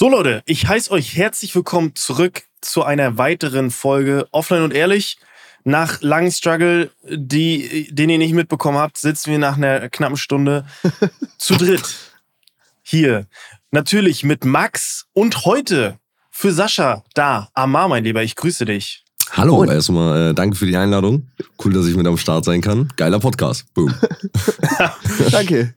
So Leute, ich heiße euch herzlich willkommen zurück zu einer weiteren Folge Offline und Ehrlich. Nach langem Struggle, die, den ihr nicht mitbekommen habt, sitzen wir nach einer knappen Stunde zu dritt hier. Natürlich mit Max und heute für Sascha da. Amar, mein Lieber, ich grüße dich. Hallo, erstmal äh, danke für die Einladung. Cool, dass ich mit am Start sein kann. Geiler Podcast. Boom. danke.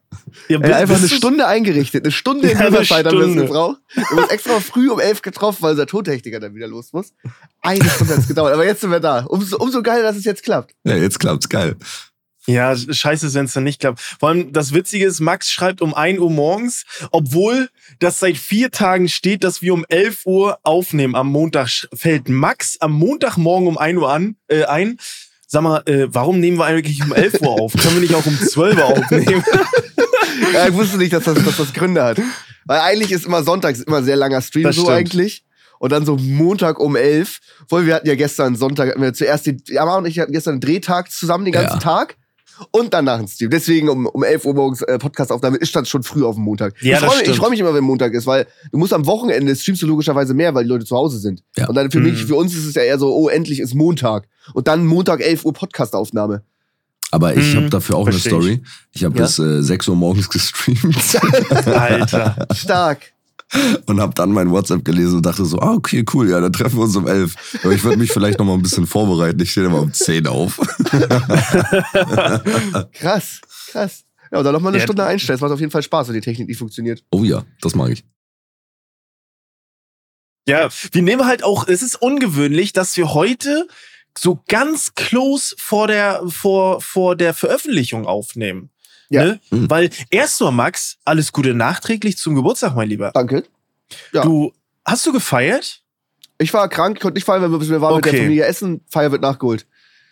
Ja, bist, einfach eine Stunde eingerichtet. Eine Stunde in Zeit haben wir es gebraucht. Wir haben extra früh um elf getroffen, weil unser Tontechniker dann wieder los muss. Eine Stunde hat es gedauert. Aber jetzt sind wir da. Umso, umso geiler, dass es jetzt klappt. Ja, jetzt klappt's. Geil. Ja, scheiße ist, wenn es dann nicht klappt. Vor allem das Witzige ist, Max schreibt um 1 Uhr morgens, obwohl das seit vier Tagen steht, dass wir um 11 Uhr aufnehmen am Montag. Fällt Max am Montagmorgen um 1 Uhr an, äh, ein. Sag mal, äh, warum nehmen wir eigentlich um 11 Uhr auf? Können wir nicht auch um 12 Uhr aufnehmen? ja, ich wusste nicht, dass das, dass das Gründe hat. Weil eigentlich ist immer sonntags immer sehr langer Stream das so stimmt. eigentlich und dann so Montag um elf. Weil wir hatten ja gestern Sonntag, hatten wir zuerst die, Amar und ich hatten gestern einen Drehtag zusammen den ganzen ja. Tag und danach ein Stream. Deswegen um, um 11 Uhr morgens äh, Podcast-Aufnahme ist das schon früh auf dem Montag. Ja, ich freue mich, freu mich immer, wenn Montag ist, weil du musst am Wochenende streamst du logischerweise mehr, weil die Leute zu Hause sind. Ja. Und dann für mhm. mich, für uns ist es ja eher so, oh, endlich ist Montag. Und dann Montag 11 Uhr Podcast-Aufnahme. Aber ich habe mhm. dafür auch eine Story. Ich habe ja? bis äh, 6 Uhr morgens gestreamt. Alter. Stark und habe dann mein WhatsApp gelesen und dachte so, ah, okay, cool, ja, dann treffen wir uns um elf. Aber ich würde mich vielleicht noch mal ein bisschen vorbereiten. Ich stehe immer um zehn auf. krass, krass. Ja, und dann noch mal eine ja. Stunde einstellen. Es macht auf jeden Fall Spaß, wenn die Technik nicht funktioniert. Oh ja, das mag ich. Ja, wir nehmen halt auch, es ist ungewöhnlich, dass wir heute so ganz close vor der, vor, vor der Veröffentlichung aufnehmen. Ja. Ne? Mhm. Weil erstmal, Max, alles Gute nachträglich zum Geburtstag, mein Lieber. Danke. Ja. Du, hast du gefeiert? Ich war krank, konnte nicht feiern, weil wir waren okay. mit der Familie essen. Feier wird nachgeholt.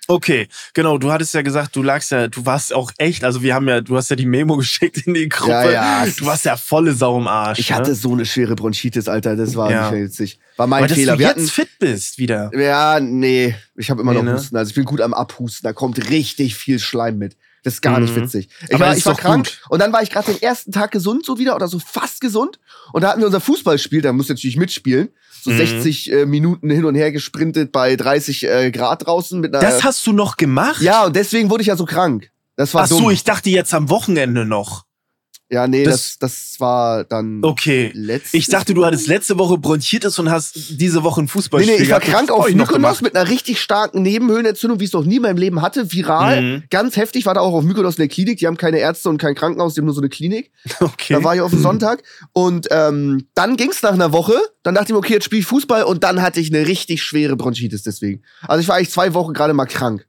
Okay, genau. Du hattest ja gesagt, du lagst ja, du warst auch echt, also wir haben ja, du hast ja die Memo geschickt in die Gruppe. Ja, ja. Du warst ja volle Sau im Arsch. Ich ne? hatte so eine schwere Bronchitis, Alter. Das war ja. nicht witzig. War mein Aber Fehler. Dass du wir jetzt fit bist wieder. Ja, nee. Ich habe immer nee, noch ne? Husten. Also ich bin gut am Abhusten. Da kommt richtig viel Schleim mit. Das ist gar mhm. nicht witzig. Ich Aber war, ich war krank gut. und dann war ich gerade den ersten Tag gesund, so wieder oder so fast gesund. Und da hatten wir unser Fußballspiel, da musste natürlich mitspielen. So mhm. 60 äh, Minuten hin und her gesprintet bei 30 äh, Grad draußen mit einer. Das hast du noch gemacht? Ja, und deswegen wurde ich ja so krank. Das war Ach so, ich dachte jetzt am Wochenende noch. Ja, nee, das, das, das war dann. Okay. Letzte ich dachte, du hattest letzte Woche Bronchitis und hast diese Woche ein Fußballspiel. Nee, nee, ich war krank auf Mykonos mit einer richtig starken Nebenhöhlenentzündung, wie ich es noch nie in meinem Leben hatte. Viral. Mhm. Ganz heftig. War da auch auf Mykonos in der Klinik. Die haben keine Ärzte und kein Krankenhaus, die haben nur so eine Klinik. Okay. Da war ich auf dem Sonntag. Und ähm, dann ging's nach einer Woche. Dann dachte ich mir, okay, jetzt spiele ich Fußball. Und dann hatte ich eine richtig schwere Bronchitis deswegen. Also ich war eigentlich zwei Wochen gerade mal krank.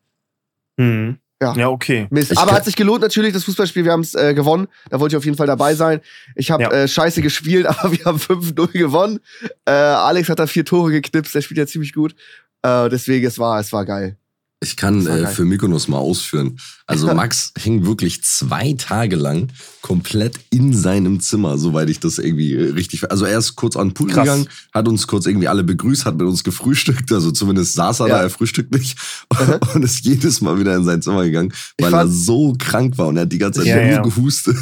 Mhm. Ja. ja, okay. Mist. Aber hat sich gelohnt natürlich, das Fußballspiel, wir haben es äh, gewonnen. Da wollte ich auf jeden Fall dabei sein. Ich habe ja. äh, scheiße gespielt, aber wir haben 5-0 gewonnen. Äh, Alex hat da vier Tore geknipst, der spielt ja ziemlich gut. Äh, deswegen, es war, es war geil. Ich kann äh, für Mykonos mal ausführen. Also Max hing wirklich zwei Tage lang komplett in seinem Zimmer, soweit ich das irgendwie äh, richtig. Also er ist kurz an den Pool Krass. gegangen, hat uns kurz irgendwie alle begrüßt, hat mit uns gefrühstückt. Also zumindest saß er ja. da, er frühstückt nicht mhm. und ist jedes Mal wieder in sein Zimmer gegangen, weil er so krank war und er hat die ganze Zeit ja, nur ja. gehustet.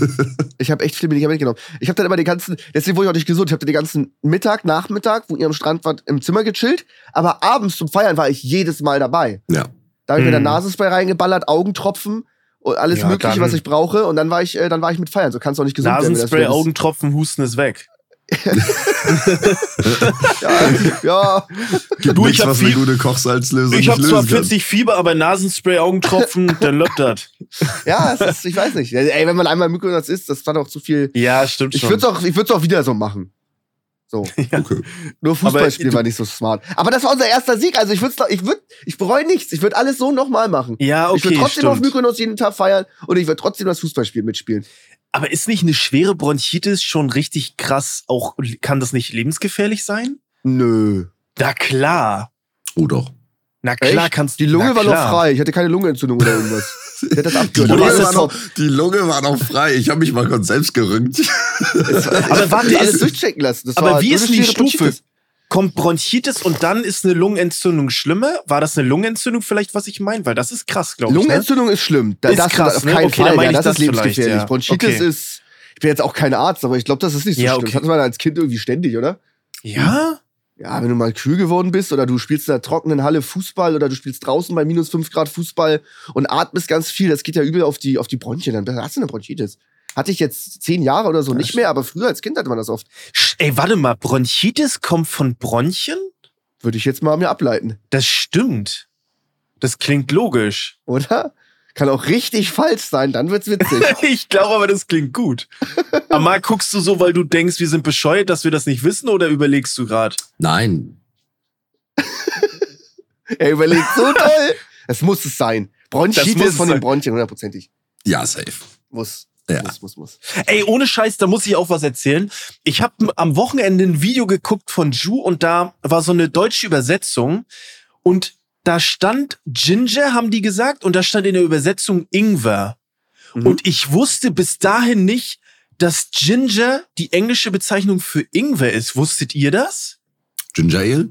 Ich habe echt viele Medikamente mitgenommen. Ich habe dann immer den ganzen, deswegen wurde ich auch nicht gesund. Ich habe den ganzen Mittag, Nachmittag, wo ihr am Strand wart, im Zimmer gechillt. Aber abends zum Feiern war ich jedes Mal dabei. Ja. Da habe ich mir dann hm. Nasenspray reingeballert, Augentropfen und alles ja, Mögliche, was ich brauche. Und dann war ich, äh, dann war ich mit feiern. So kannst du auch nicht gesund Nasenspray, werden. Augentropfen, Husten ist weg. ja, ja. Gibt du, ich habe was eine gute Kochsalzlösung Ich habe zwar 40 Fieber, aber Nasenspray, Augentropfen, dann läuft das. Ja, ist, ich weiß nicht. Ey, wenn man einmal Mykonos isst, das war doch zu viel. Ja, stimmt ich schon. Würd's auch, ich würde es auch wieder so machen. So. Ja. Okay. Nur Fußballspiel war nicht so smart. Aber das war unser erster Sieg. Also ich würde, ich würde, ich bereue nichts. Ich würde alles so nochmal machen. Ja, okay. Ich würde trotzdem stimmt. auf Mykonos jeden Tag feiern und ich würde trotzdem das Fußballspiel mitspielen. Aber ist nicht eine schwere Bronchitis schon richtig krass? Auch kann das nicht lebensgefährlich sein? Nö. Na klar. Oh doch. Na klar Echt? kannst Die Lunge war noch frei. Ich hatte keine Lungenentzündung oder irgendwas. Ich hätte das Die Lunge, war noch, die Lunge war noch frei. Ich habe mich mal kurz selbst gerüngt. aber warte, alles durchchecken lassen. Das aber wie ist die Stufe? Kommt Bronchitis und dann ist eine Lungenentzündung schlimmer? War das eine Lungenentzündung vielleicht, was ich meine? Weil das ist krass, glaube ich. Ne? Lungenentzündung ne? ist schlimm. Da, ist das krass, auf keinen ne? okay, Fall. Ja, das, das ist lebensgefährlich. Ja. Bronchitis okay. ist Ich bin jetzt auch kein Arzt, aber ich glaube, das ist nicht so Ja, schlimm. okay. Das hat man als Kind irgendwie ständig, oder? Ja? Ja, wenn du mal kühl geworden bist oder du spielst in einer trockenen Halle Fußball oder du spielst draußen bei minus 5 Grad Fußball und atmest ganz viel, das geht ja übel auf die, auf die Bronchien. Dann hast du eine Bronchitis. Hatte ich jetzt zehn Jahre oder so nicht mehr, aber früher als Kind hatte man das oft. Ey, warte mal, Bronchitis kommt von Bronchien? Würde ich jetzt mal mir ableiten, Das stimmt. Das klingt logisch. oder? Kann auch richtig falsch sein, dann wird's witzig. Ich glaube aber, das klingt gut. Aber mal guckst du so, weil du denkst, wir sind bescheuert, dass wir das nicht wissen, oder überlegst du gerade? Nein. er überlegt so toll. Es muss es sein. Das Bronchitis von den. Bronchien, hundertprozentig. Ja, safe. Muss. Ja. Muss, muss, muss. Ey, ohne Scheiß, da muss ich auch was erzählen. Ich habe am Wochenende ein Video geguckt von Ju und da war so eine deutsche Übersetzung und da stand Ginger, haben die gesagt, und da stand in der Übersetzung Ingwer. Mhm. Und ich wusste bis dahin nicht, dass Ginger die englische Bezeichnung für Ingwer ist. Wusstet ihr das? Ginger Ale?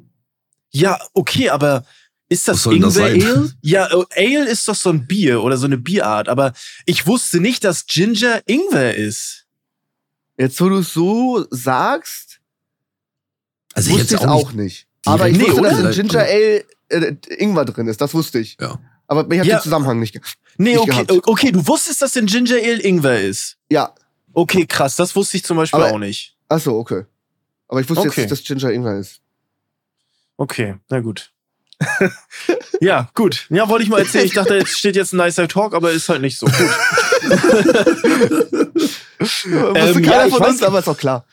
Ja, okay, aber ist das Ingwer? Ale? Ja, äh, Ale ist doch so ein Bier oder so eine Bierart, aber ich wusste nicht, dass Ginger Ingwer ist. Jetzt, wo du es so sagst, Also ich wusste ich auch auch nicht. nicht. Aber ich Nee, wusste, dass oder? in Ginger Ale äh, Ingwer drin ist, das wusste ich. Ja. Aber ich habe Ja. den Zusammenhang nicht. Nee, Nicht okay, gehabt. okay, du wusstest, dass in Ginger Ale Ingwer ist. Ja, Okay, krass, das wusste ich zum Beispiel Aber- auch nicht. ach so, okay. Aber ich wusste Okay. jetzt, dass Ginger Ingwer ist. Okay, na gut. ja, gut. Ja, wollte ich mal erzählen. Ich dachte, jetzt steht jetzt ein nicer Talk, aber ist halt nicht so. Gut. Wusste Ähm, ja, ich weiß aber ist auch klar.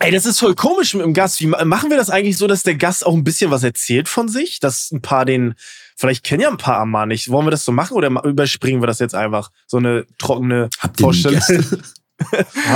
Ey, das ist voll komisch mit dem Gast. Wie ma- machen wir das eigentlich so, dass der Gast auch ein bisschen was erzählt von sich? Dass ein paar den, vielleicht kennen ja ein paar Amar nicht. Wollen wir das so machen oder überspringen wir das jetzt einfach? So eine trockene Habt Vorstellung.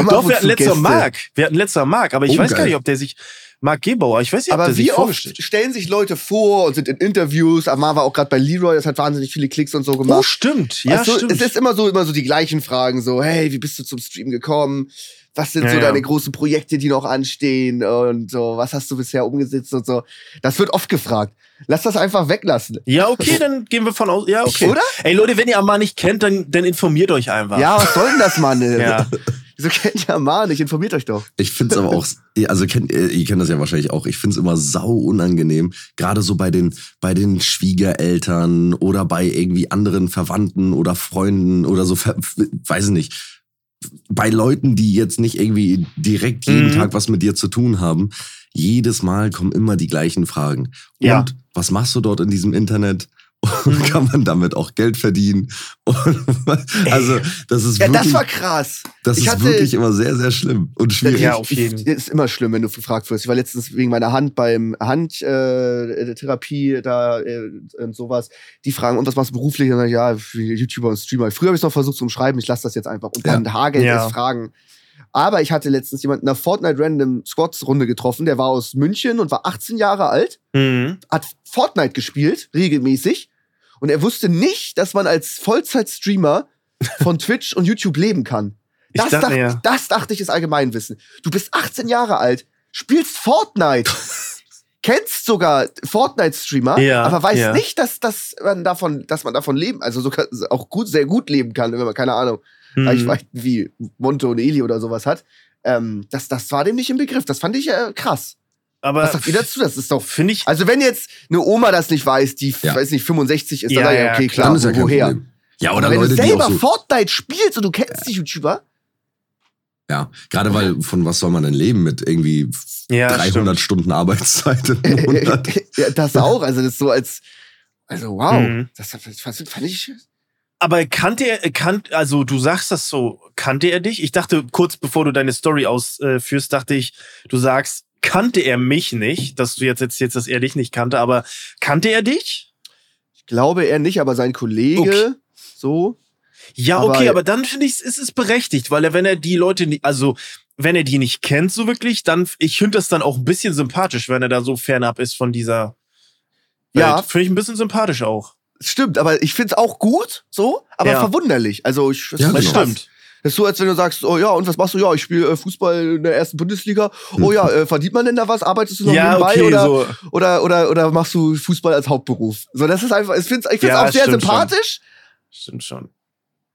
Doch, wir hatten letzter. Mark. Wir hatten letzter Mark, aber ich Oh, weiß gar nicht, ob der sich, Mark Gebauer, ich weiß nicht, ob der Aber sich wie oft vorgestellt stellen sich Leute vor und sind in Interviews? Amar war auch gerade bei Leroy, das hat wahnsinnig viele Klicks und so Oh, gemacht. stimmt. Ja, also, stimmt. Es ist immer so, immer so die gleichen Fragen, so, hey, wie bist du zum Stream gekommen? Was sind Ja, so ja. deine großen Projekte, die noch anstehen? Und so, was hast du bisher umgesetzt und so? Das wird oft gefragt. Lass das einfach weglassen. Ja, okay, dann gehen wir von aus. Ja, okay. Oder? Ey, Leute, wenn ihr Amar nicht kennt, dann, dann informiert euch einfach. Ja, was soll denn das, Mann? Ja. Wieso kennt ihr Amar nicht? Informiert euch doch. Ich find's aber auch, also kennt, ihr ihr kennt das ja wahrscheinlich auch, ich find's immer sau unangenehm, gerade so bei den, bei den Schwiegereltern oder bei irgendwie anderen Verwandten oder Freunden oder so, ver- weiß ich nicht, bei Leuten, die jetzt nicht irgendwie direkt jeden Mhm. Tag was mit dir zu tun haben, jedes Mal kommen immer die gleichen Fragen. Und Ja. was machst du dort in diesem Internet? Und Mhm. kann man damit auch Geld verdienen? Und, also, das ist Ja, wirklich, das war krass. das ich ist hatte- wirklich immer sehr, sehr schlimm und schwierig. Ja, auf jeden. Ich, ist immer schlimm, wenn du gefragt wirst. Ich war letztens wegen meiner Hand beim Handtherapie äh, Therapie da äh, und sowas. Die fragen, und was machst du beruflich? Und dann, sag ich, ja, YouTuber und Streamer. Früher habe ich noch versucht zu umschreiben, ich lasse das jetzt einfach. Und dann Ja. es Fragen. Aber ich hatte letztens jemanden in einer Fortnite Random Squads Runde getroffen, der war aus München und war 18 Jahre alt, Mhm. hat Fortnite gespielt, regelmäßig. Und er wusste nicht, dass man als Vollzeit-Streamer von Twitch und YouTube leben kann. Ich Das, dachte, dachte, ja. das dachte ich ist Allgemeinwissen. Du bist 18 Jahre alt, spielst Fortnite, kennst sogar Fortnite-Streamer, Ja, aber weißt ja. nicht, dass, dass, man davon, dass man davon leben, also sogar auch gut, sehr gut leben kann, wenn man, keine Ahnung, Mhm. Reichweiten wie Monte und Eli oder sowas hat. Ähm, das, das war dem nicht im Begriff. Das fand ich äh, krass. Aber Was sagt ihr dazu? Das ist doch. finde ich, Also, wenn jetzt eine Oma das nicht weiß, die, Ja. weiß nicht, 65 ist, Ja, dann ich, ja, okay, klar. klar, Dann ist ja woher? Problem. Ja, oder wenn Leute, du selber so, Fortnite spielst und du kennst die YouTuber, ja, gerade weil, von was soll man denn leben mit irgendwie Ja, 300 Stunden Arbeitszeit ja, das auch. Also, das ist so als, also wow, Mhm. das, fand, fand ich. aber kannte er, kan, also du sagst das so, kannte er dich? Ich dachte, kurz bevor du deine Story ausführst, dachte ich, du sagst, kannte er mich nicht, dass du jetzt erzählst, dass er dich nicht kannte, aber kannte er dich? Ich glaube er nicht, aber sein Kollege, Okay. so. Ja, Aber- okay, aber dann finde ich, ist es berechtigt, weil er, wenn er die Leute nicht, also wenn er die nicht kennt so wirklich, dann, ich finde das dann auch ein bisschen sympathisch, wenn er da so fernab ist von dieser Ja. Welt. Finde ich ein bisschen sympathisch auch. Stimmt, aber ich find's auch gut, so, aber Ja. verwunderlich. Also, ich, das Ja, genau. Stimmt. Das ist so, als wenn du sagst, oh ja, und was machst du? Ja, ich spiele äh, Fußball in der ersten Bundesliga. Oh ja, äh, verdient man denn da was? Arbeitest du noch Ja, nebenbei okay, oder, so. oder, oder, oder machst du Fußball als Hauptberuf? So, das ist einfach, ich find's, ich find's Ja, auch sehr sympathisch, Stimmt schon.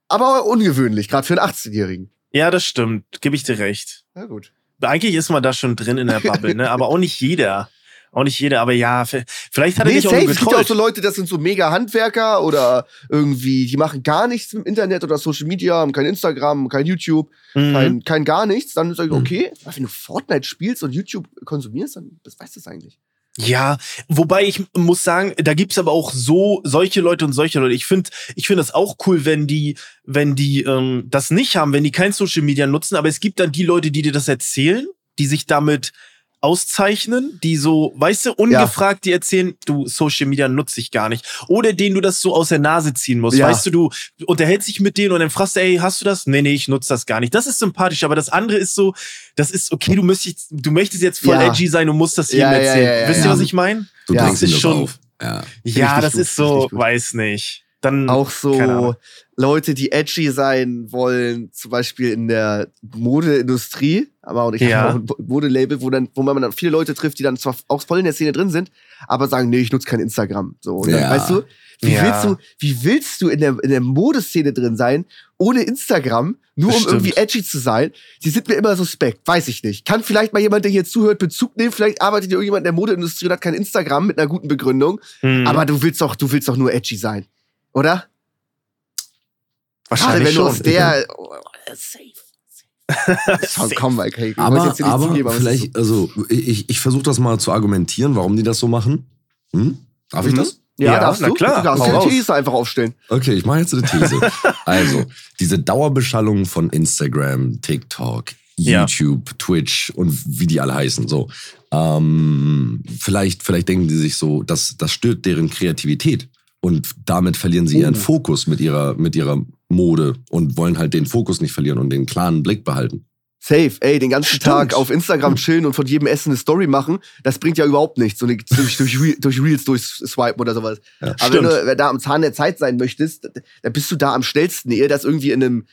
aber ungewöhnlich, gerade für einen 18-Jährigen. Ja, das stimmt. Gebe ich dir recht. Na gut. Eigentlich ist man da schon drin in der Bubble, ne? Aber auch nicht jeder. Auch nicht jeder, aber ja, vielleicht hat er nee, dich auch safe. Es gibt ja auch so Leute, das sind so mega Handwerker oder irgendwie, die machen gar nichts im Internet oder Social Media, haben kein Instagram, kein YouTube, Mhm. kein, kein gar nichts. Dann sag ich, Mhm. okay, aber wenn du Fortnite spielst und YouTube konsumierst, dann das weißt du es eigentlich. Ja, wobei ich muss sagen, da gibt's aber auch so solche Leute und solche Leute. Ich finde, ich finde das auch cool, wenn die, wenn die ähm, das nicht haben, wenn die kein Social Media nutzen. Aber es gibt dann die Leute, die dir das erzählen, die sich damit auszeichnen, die so, weißt du, ungefragt die erzählen, du Social Media nutze ich gar nicht. Oder denen du das so aus der Nase ziehen musst. Ja. Weißt du, du unterhältst dich mit denen und dann fragst du, ey, hast du das? Nee, nee, ich nutze das gar nicht. Das ist sympathisch, aber das andere ist so, das ist okay, du möchtest, du möchtest jetzt voll Ja. edgy sein und musst das jedem Ja, ja, erzählen. ja, ja, Wisst ihr, ja. was ich meine? Du Ja, drängst das ist schon- auf. Ja. Ja, das gut, ist so, weiß nicht. Dann Auch so Leute, die edgy sein wollen, zum Beispiel in der Modeindustrie, aber auch ich Ja. habe auch ein Modelabel, wo dann, wo man dann viele Leute trifft, die dann zwar auch voll in der Szene drin sind, aber sagen, nee, ich nutze kein Instagram. So, und dann, Ja. weißt du, wie Ja. willst du, wie willst du in der, in der Modeszene drin sein, ohne Instagram, nur Das um stimmt. irgendwie edgy zu sein? Die sind mir immer suspekt, weiß ich nicht. Kann vielleicht mal jemand, der hier zuhört, Bezug nehmen, vielleicht arbeitet hier irgendjemand in der Modeindustrie und hat kein Instagram mit einer guten Begründung, Mhm. aber du willst doch, du willst doch nur edgy sein. Oder? Gerade wahrscheinlich wenn du aus schon. der. Oh, safe. Komm, okay. Ich Aber, jetzt hier nicht aber zugeben, vielleicht, also ich, ich versuche das mal zu argumentieren, warum die das so machen. Hm? Darf ich Mhm. das? So. Ja, Ja, darfst na du. klar, Du darfst hau eine These einfach aufstellen. Okay, ich mache jetzt eine These. also, diese Dauerbeschallung von Instagram, TikTok, Ja. YouTube, Twitch und wie die alle heißen, so. Ähm, vielleicht, vielleicht denken die sich so, dass das stört deren Kreativität. Und damit verlieren sie ihren Oh. Fokus mit ihrer, mit ihrer Mode und wollen halt den Fokus nicht verlieren und den klaren Blick behalten. Safe, ey, den ganzen Stimmt. Tag auf Instagram chillen und von jedem Essen eine Story machen, das bringt ja überhaupt nichts. Eine, durch, durch, durch Reels durchswipen oder sowas. Ja. Aber wenn Stimmt. du da am Zahn der Zeit sein möchtest, dann bist du da am schnellsten, ehe das irgendwie in einem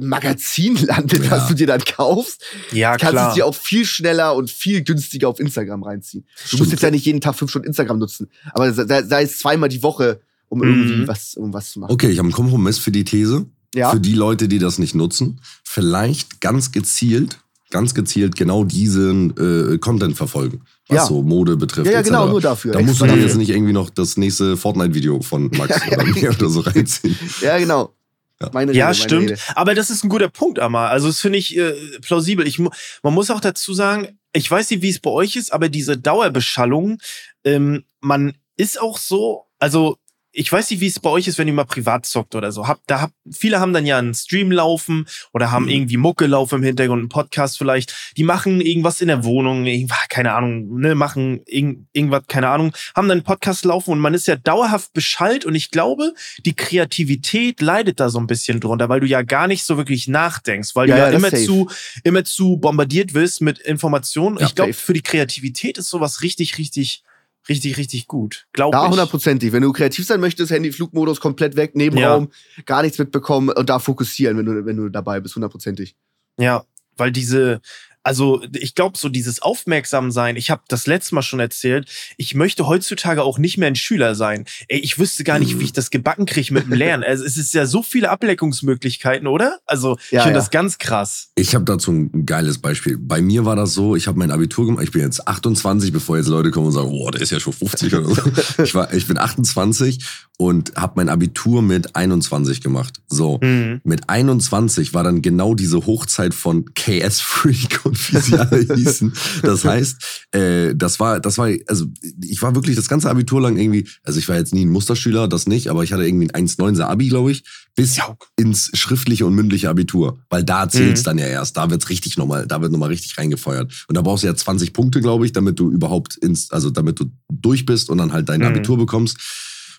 Magazin landet, Ja. was du dir dann kaufst. Ja, kannst klar. es dir auch viel schneller und viel günstiger auf Instagram reinziehen. Du Stimmt. musst jetzt ja nicht jeden Tag fünf Stunden Instagram nutzen, aber sei, es zweimal die Woche, um Mhm. irgendwie was, um was zu machen. Okay, ich habe einen Kompromiss für die These. Ja. Für die Leute, die das nicht nutzen. Vielleicht ganz gezielt, ganz gezielt genau diesen äh, Content verfolgen. Was Ja. so Mode betrifft. Ja, ja, etc. genau, nur dafür. Da musst du dafür. jetzt nicht irgendwie noch das nächste Fortnite-Video von Max oder mir oder so reinziehen. Ja, genau. Ja. Meine Ja, Rede, meine stimmt. Rede. Aber das ist ein guter Punkt, Amar. Also, das finde ich äh, plausibel. Ich, man muss auch dazu sagen, ich weiß nicht, wie es bei euch ist, aber diese Dauerbeschallung, ähm, man ist auch so, also ich weiß nicht, wie es bei euch ist, wenn ihr mal privat zockt oder so. Hab, da hab, viele haben dann ja einen Stream laufen oder haben Mhm. irgendwie Mucke laufen im Hintergrund, einen Podcast vielleicht. Die machen irgendwas in der Wohnung, irgendwas, keine Ahnung, ne, machen irgend, irgendwas, keine Ahnung, haben dann einen Podcast laufen und man ist ja dauerhaft beschallt und ich glaube, die Kreativität leidet da so ein bisschen drunter, weil du ja gar nicht so wirklich nachdenkst, weil Ja, du ja, ja, das immer safe. zu, immer zu bombardiert wirst mit Informationen. Ja, ich glaube, für die Kreativität ist sowas richtig, richtig, richtig, richtig gut. Glaube Da hundertprozentig. Wenn du kreativ sein möchtest, Handy, Flugmodus komplett weg, Nebenraum, gar nichts mitbekommen und da fokussieren, wenn du, wenn du dabei bist, hundertprozentig. Ja, weil diese, also ich glaube, so dieses Aufmerksamsein, ich habe das letzte Mal schon erzählt, ich möchte heutzutage auch nicht mehr ein Schüler sein. Ey, ich wüsste gar nicht, wie ich das gebacken kriege mit dem Lernen. Also es ist ja so viele Ableckungsmöglichkeiten, oder? Also ich Ja, finde ja. das ganz krass. Ich habe dazu ein geiles Beispiel. Bei mir war das so, ich habe mein Abitur gemacht, ich bin jetzt 28, bevor jetzt Leute kommen und sagen, boah, der ist ja schon 50 oder so. Ich, war, ich bin 28 und habe mein Abitur mit 21 gemacht. So. Mhm. Mit 21 war dann genau diese Hochzeit von KS Freak und wie sie alle hießen. Das heißt, äh, das war, das war, also ich war wirklich das ganze Abitur lang irgendwie, also ich war jetzt nie ein Musterschüler, das nicht, aber ich hatte irgendwie ein 1,9er Abi, glaube ich, bis Ja. ins schriftliche und mündliche Abitur. Weil da zählt's Mhm. dann ja erst, da wird's richtig nochmal, da wird nochmal richtig reingefeuert. Und da brauchst du ja 20 Punkte, glaube ich, damit du überhaupt ins, also damit du durch bist und dann halt dein Mhm. Abitur bekommst.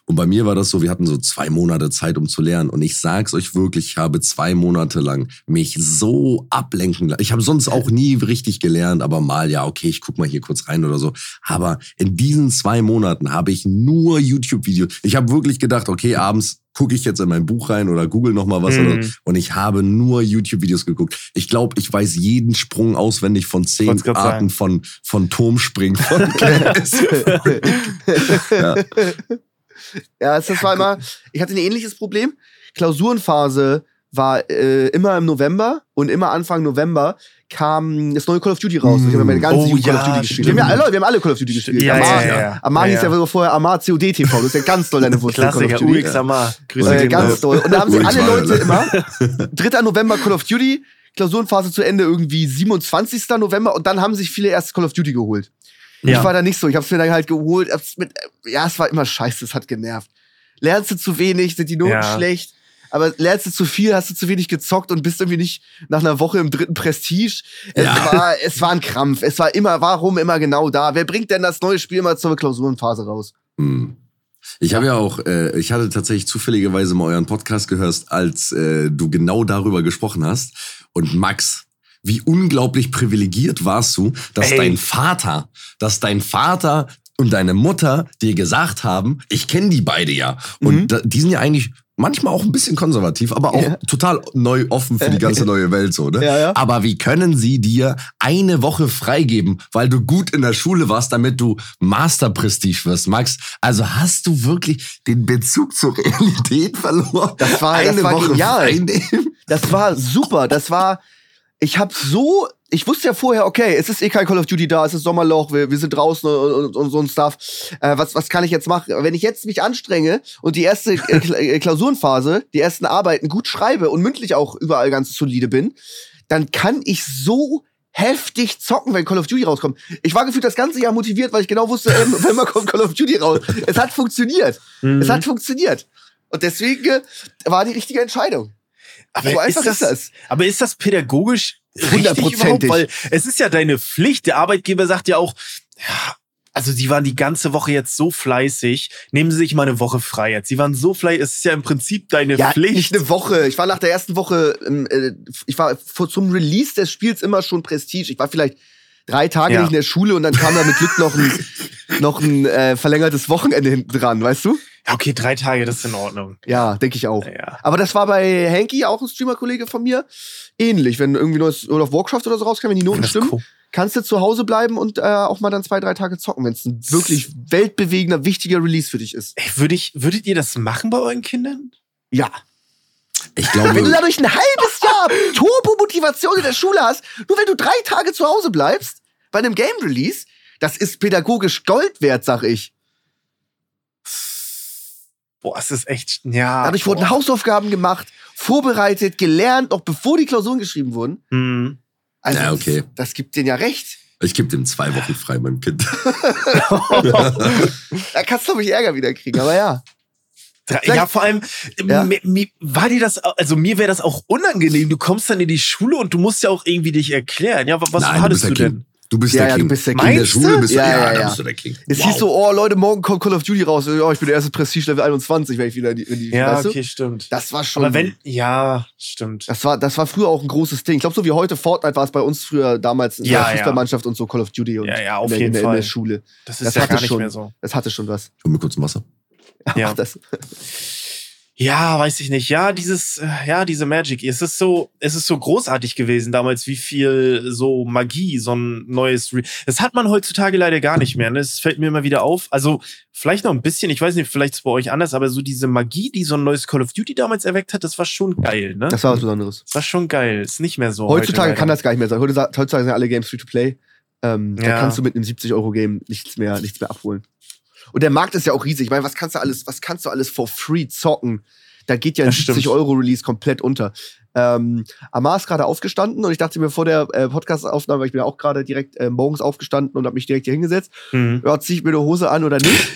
Und bei mir war das so, wir hatten so zwei Monate Zeit, um zu lernen. Und ich sag's euch wirklich, ich habe zwei Monate lang mich so ablenken lassen. Ich habe sonst auch nie richtig gelernt, aber mal, ja, okay, ich guck mal hier kurz rein oder so. Aber in diesen zwei Monaten habe ich nur YouTube-Videos. Ich habe wirklich gedacht, okay, abends gucke ich jetzt in mein Buch rein oder google noch mal was. Mhm. Oder, und ich habe nur YouTube-Videos geguckt. Ich glaube, ich weiß jeden Sprung auswendig von zehn Arten von, von Turmspringen. Von ja. Ja, das war immer, ich hatte ein ähnliches Problem. Klausurenphase war äh, immer im November und immer Anfang November kam das neue Call of Duty raus. Ich habe meine ganze Oh, Jugend Call of ja, Duty gespielt. Wir haben, ja alle, wir haben alle Call of Duty gespielt. Ja, Amar, ja, ja. Amar Ja, hieß ja. ja vorher Amar COD TV. Das ist ja ganz doll deine of Klassiker, Duty. UXamar. Grüße Äh, ganz doll. Und da haben Uli alle Leute immer 3. November Call of Duty, Klausurenphase zu Ende irgendwie 27. November und dann haben sich viele erst Call of Duty geholt. Ja. Ich war da nicht so. Ich hab's mir dann halt geholt. Hab's mit, ja, es war immer scheiße. Es hat genervt. Lernst du zu wenig, sind die Noten Ja. schlecht. Aber lernst du zu viel, hast du zu wenig gezockt und bist irgendwie nicht nach einer Woche im dritten Prestige. Es, Ja. war, es war ein Krampf. Es war immer, warum immer genau da? Wer bringt denn das neue Spiel mal zur Klausurenphase raus? Hm. Ich habe ja auch, äh, ich hatte tatsächlich zufälligerweise mal euren Podcast gehört, als äh, du genau darüber gesprochen hast. Und Max, wie unglaublich privilegiert warst du, dass Ey. dein Vater, dass dein Vater und deine Mutter dir gesagt haben, ich kenne die beide ja. Und Mhm. da, die sind ja eigentlich manchmal auch ein bisschen konservativ, aber auch Ja. total neu offen für die ganze neue Welt so, ne? Ja, ja. Aber wie können sie dir eine Woche freigeben, weil du gut in der Schule warst, damit du Masterprestige wirst, Max? Also hast du wirklich den Bezug zur Realität verloren? Das war- das eine war Woche genial. freinehmen? Das war super. Das war, ich hab so, ich wusste ja vorher, okay, es ist eh kein Call of Duty da, es ist Sommerloch, wir, wir sind draußen und, und, und so ein Stuff. Äh, was, was kann ich jetzt machen? Wenn ich jetzt mich anstrenge und die erste äh, äh, Klausurenphase, die ersten Arbeiten gut schreibe und mündlich auch überall ganz solide bin, dann kann ich so heftig zocken, wenn Call of Duty rauskommt. Ich war gefühlt das ganze Jahr motiviert, weil ich genau wusste, ähm, wenn man kommt Call of Duty raus. Es hat funktioniert. Mhm. Es hat funktioniert. Und deswegen äh, war die richtige Entscheidung. Aber so einfach ist das, ist das. Aber ist das pädagogisch Hundertprozentig. Weil es ist ja deine Pflicht. Der Arbeitgeber sagt ja auch, ja, also die waren die ganze Woche jetzt so fleißig. Nehmen Sie sich mal eine Woche frei jetzt. Sie waren so fleißig. Es ist ja im Prinzip deine Ja, Pflicht. nicht eine Woche. Ich war nach der ersten Woche, äh, ich war vor, zum Release des Spiels immer schon Prestige. Ich war vielleicht drei Tage Ja. nicht in der Schule und dann kam da mit Glück noch ein, noch ein äh, verlängertes Wochenende hinten dran, weißt du? Ja, okay, drei Tage, das ist in Ordnung. Ja, denke ich auch. Ja. Aber das war bei Hanky, auch ein Streamer-Kollege von mir, ähnlich. Wenn irgendwie neues World of Warcraft oder so rauskam, wenn die Noten Das stimmen, cool. kannst du zu Hause bleiben und äh, auch mal dann zwei, drei Tage zocken, wenn es ein wirklich weltbewegender, wichtiger Release für dich ist. Ey, würd ich, würdet ihr das machen bei euren Kindern? Ja. Ich Wenn du glaube, dadurch ein halbes Jahr Turbo-Motivation in der Schule hast, nur wenn du drei Tage zu Hause bleibst, bei einem Game-Release, das ist pädagogisch Gold wert, sag ich. Boah, es ist echt, ja. Dadurch boah. wurden Hausaufgaben gemacht, vorbereitet, gelernt, noch bevor die Klausuren geschrieben wurden. Hm. Also, Ja, okay. das, das gibt denen ja recht. ich gebe dem zwei Wochen frei, meinem Kind. Da kannst du, glaube ich, Ärger wieder kriegen, aber ja. Ja, vor allem, Ja. war dir das, also mir wäre das auch unangenehm. Du kommst dann in die Schule und du musst ja auch irgendwie dich erklären. Ja, wa- was Nein, hattest du du denn? Du bist Ja, der ja, King. du bist der In King. der Meinst Schule du? bist du, Ja, ja, ja, ja. bist du der King. Es Wow. hieß so, oh Leute, morgen kommt Call of Duty raus. Ja, ich bin der erste Prestige Level 21, wenn ich wieder in die, in die Ja, weißt du? okay, stimmt. Das war schon. Aber wenn, ja, stimmt. Das war, das war früher auch ein großes Ding. Ich glaube, so wie heute Fortnite war es bei uns früher damals in Ja, der ja. Fußballmannschaft und so Call of Duty und Ja, ja, auf in, der, jeden in, der, in Fall. der Schule. Das ist das ja hatte gar nicht schon. mehr so. Das hatte schon was. Hol mir kurz ein Wasser. Ja. Ach, das, Ja, weiß ich nicht. Ja, dieses, äh, ja, diese Magic. Es ist so, es ist so großartig gewesen damals, wie viel so Magie, so ein neues. Re das hat man heutzutage leider gar nicht mehr. Ne? Das fällt mir immer wieder auf. Also vielleicht noch ein bisschen. Ich weiß nicht, vielleicht ist es bei euch anders, aber so diese Magie, die so ein neues Call of Duty damals erweckt hat, das war schon geil. Ne? das war was Besonderes. Das war schon geil. Ist nicht mehr so. Heutzutage heute kann das gar nicht mehr sein. Heutzutage sind alle Games free to play. Ähm, Da Ja. kannst du mit einem 70-Euro-Game nichts mehr, nichts mehr abholen. Und der Markt ist ja auch riesig. Ich meine, was kannst du alles, was kannst du alles for free zocken? Da geht ja ein Das stimmt. 70-Euro-Release komplett unter. Ähm, Amar ist gerade aufgestanden und ich dachte mir vor der äh, Podcast-Aufnahme, weil ich bin ja auch gerade direkt äh, morgens aufgestanden und habe mich direkt hier hingesetzt. Mhm. ja, zieh ich mir eine Hose an oder nicht?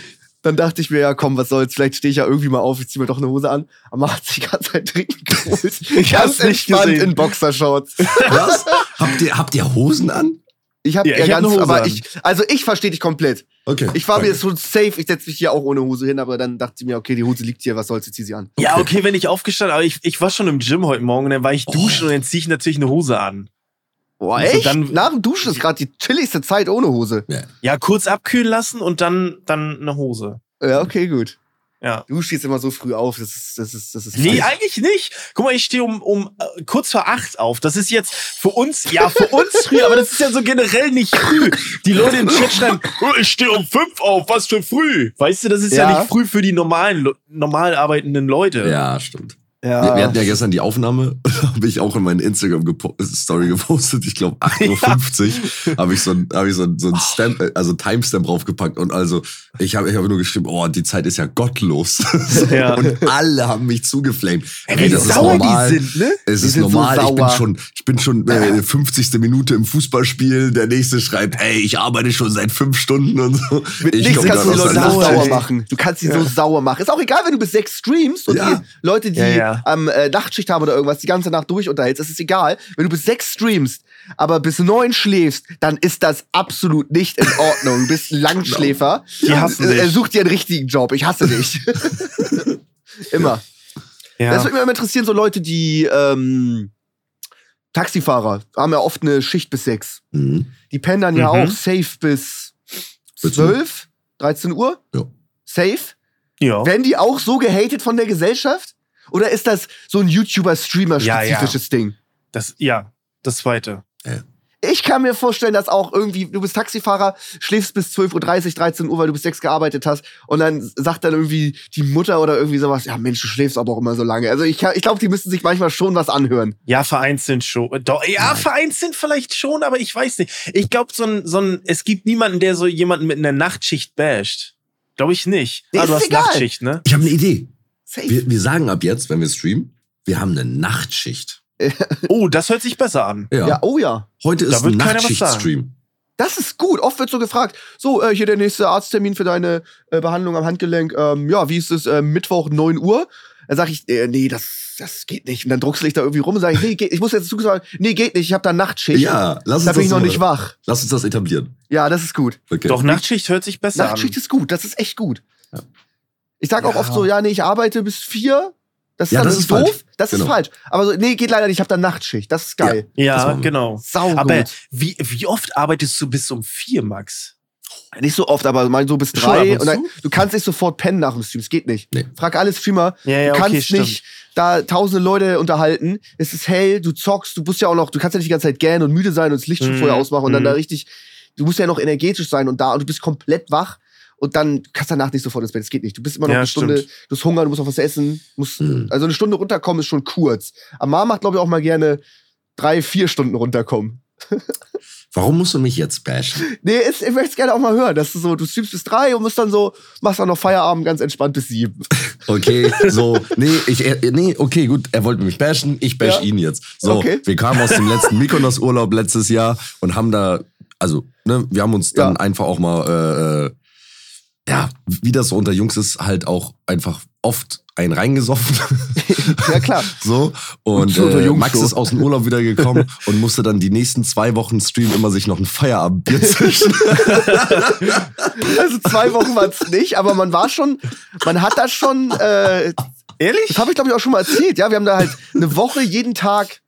Dann dachte ich mir, ja komm, was soll's, vielleicht stehe ich ja irgendwie mal auf, ich zieh mir doch eine Hose an. Aber hat sich ganz sein Trinken geholt. Ich hab's nicht entspannt gesehen. in Boxershorts. Was? habt, ihr, habt ihr Hosen an? Ich habe Ja, ja, ich hab ganz, Hose aber an. ich, also ich verstehe dich komplett. Okay. Ich war okay. mir schon safe, ich setze mich hier auch ohne Hose hin, aber dann dachte ich mir, okay, die Hose liegt hier, was soll's, ich zieh sie an. Ja, okay, wenn ich aufgestanden, aber ich, ich war schon im Gym heute Morgen und dann war ich duschen und dann ziehe ich natürlich eine Hose an. Boah, Also echt? dann- Nach dem Duschen ist gerade die chilligste Zeit ohne Hose. Ja. Ja, kurz abkühlen lassen und dann, dann eine Hose. Ja, okay, gut. Ja. Du stehst immer so früh auf, das ist, das ist, das ist. Nee, falsch. eigentlich nicht. Guck mal, ich stehe um, um äh, kurz vor acht auf. Das ist jetzt für uns, ja, für uns früh, aber das ist ja so generell nicht früh. Die Leute im Chat schreiben, oh, ich stehe um fünf auf, was für früh. Weißt du, das ist ja, Ja. nicht früh für die normalen, normal arbeitenden Leute. Ja, stimmt. Ja. Wir, wir, hatten ja gestern die Aufnahme, habe ich auch in meine Instagram-Story gepostet. Ich glaube 8.50 Uhr habe ich so ein, hab ich so ein, so ein Stamp, also Timestamp draufgepackt. Und also ich habe ich hab nur geschrieben, oh, die Zeit ist ja gottlos. Ja. und alle haben mich zugeflamed. Ey, wie das sauer ist normal. die sind, ne? Es die ist normal. So ich bin schon, ich bin schon äh, 50. Minute im Fußballspiel. Der nächste schreibt, hey, ich arbeite schon seit fünf Stunden und so. Mit ich nichts kannst du die Leute so sauer machen. Du kannst sie ja. so sauer machen. Ist auch egal, wenn du bis sechs streamst und die Leute, die am äh, Nachtschicht haben oder irgendwas, die ganze Nacht durch unterhältst, das ist egal. Wenn du bis sechs streamst, aber bis neun schläfst, dann ist das absolut nicht in Ordnung. Du bist ein Langschläfer. Die hassen dich. Er sucht dir einen richtigen Job. Ich hasse dich. immer. Ja. Das würde mich immer interessieren, so Leute, die ähm, Taxifahrer haben ja oft eine Schicht bis sechs. Mhm. Die pennen dann ja mhm. auch safe bis zwölf, 13 Uhr. Ja. Safe. Ja. Werden die auch so gehatet von der Gesellschaft? Oder ist das so ein YouTuber-Streamer-spezifisches ja, ja. Ding? Das, ja, das zweite. Ja. Ich kann mir vorstellen, dass auch irgendwie, du bist Taxifahrer, schläfst bis 12.30 Uhr, 13 Uhr, weil du bis 6 gearbeitet hast. Und dann sagt dann irgendwie die Mutter oder irgendwie sowas, ja Mensch, du schläfst aber auch immer so lange. Also ich, ich glaube, die müssten sich manchmal schon was anhören. Ja, vereinzelt schon. Doch, ja, Nein. vereinzelt vielleicht schon, aber ich weiß nicht. Ich glaube, so ein, so ein, es gibt niemanden, der so jemanden mit einer Nachtschicht basht. Glaube ich nicht. ah, du hast egal. Nachtschicht, ne? Ich habe eine Idee. Wir, wir sagen ab jetzt, wenn wir streamen, wir haben eine Nachtschicht. oh, das hört sich besser an. Ja, ja oh ja. Heute ist ein Nachtschicht-Stream. Das ist gut. Oft wird so gefragt, so, äh, hier der nächste Arzttermin für deine äh, Behandlung am Handgelenk. Ähm, ja, wie ist es? Äh, Mittwoch 9 Uhr. Dann sage ich, äh, nee, das, das geht nicht. Und dann druckst du dich da irgendwie rum und sage ich, nee, geht, ich muss jetzt sagen, nee, geht nicht, ich habe da Nachtschicht. Ja, lass uns da bin das ich noch nicht wach. Lass uns das etablieren. Ja, das ist gut. Okay. Doch, Nachtschicht hört sich besser Nachtschicht an. Nachtschicht ist gut, das ist echt gut. Ja. Ich sage auch ja. oft so, ja, nee, ich arbeite bis vier. Das ist, ja, das ist doof. Falsch. Das genau. ist falsch. Aber so, nee, geht leider nicht. Ich habe da Nachtschicht. Das ist geil. Ja, ja genau. Sau aber wie, wie oft arbeitest du bis um vier, Max? Nicht so oft, aber mal so bis drei. Und dann, du kannst nicht sofort pennen nach dem Stream. Das geht nicht. Nee. Frag alle Streamer. Ja, ja, du kannst okay, nicht da tausende Leute unterhalten. Es ist hell, du zockst, du musst ja auch noch, du kannst ja nicht die ganze Zeit gähnen und müde sein und das Licht schon mm, vorher ausmachen und dann da mhm. richtig, du musst ja noch energetisch sein und da und du bist komplett wach und dann kannst du danach nicht sofort ins Bett. Das geht nicht. Du bist immer noch ja, eine Stunde, stimmt. du hast Hunger, du musst noch was essen. Musst, mhm. Also eine Stunde runterkommen ist schon kurz. Amar macht, glaube ich, auch mal gerne drei, vier Stunden runterkommen. Warum musst du mich jetzt bashen? Nee, ist, ich möchte es gerne auch mal hören, dass du so, du streamst bis drei und musst dann so, machst dann noch Feierabend ganz entspannt bis sieben. Okay, so, nee, ich, nee, okay, gut, er wollte mich bashen, ich bash ja. ihn jetzt. So, okay. wir kamen aus dem letzten Mykonos-Urlaub letztes Jahr und haben da, also, ne, wir haben uns dann ja. einfach auch mal, äh, äh ja, wie das so unter Jungs ist, halt auch einfach oft ein reingesoffen. ja, klar. so. Und, und äh, Max ist aus dem Urlaub wieder gekommen und musste dann die nächsten zwei Wochen Stream immer sich noch ein Feierabendbier zwischen. also zwei Wochen war es nicht, aber man war schon, man hat das schon, äh, Ehrlich? Das habe ich, glaube ich, auch schon mal erzählt. Ja, wir haben da halt eine Woche jeden Tag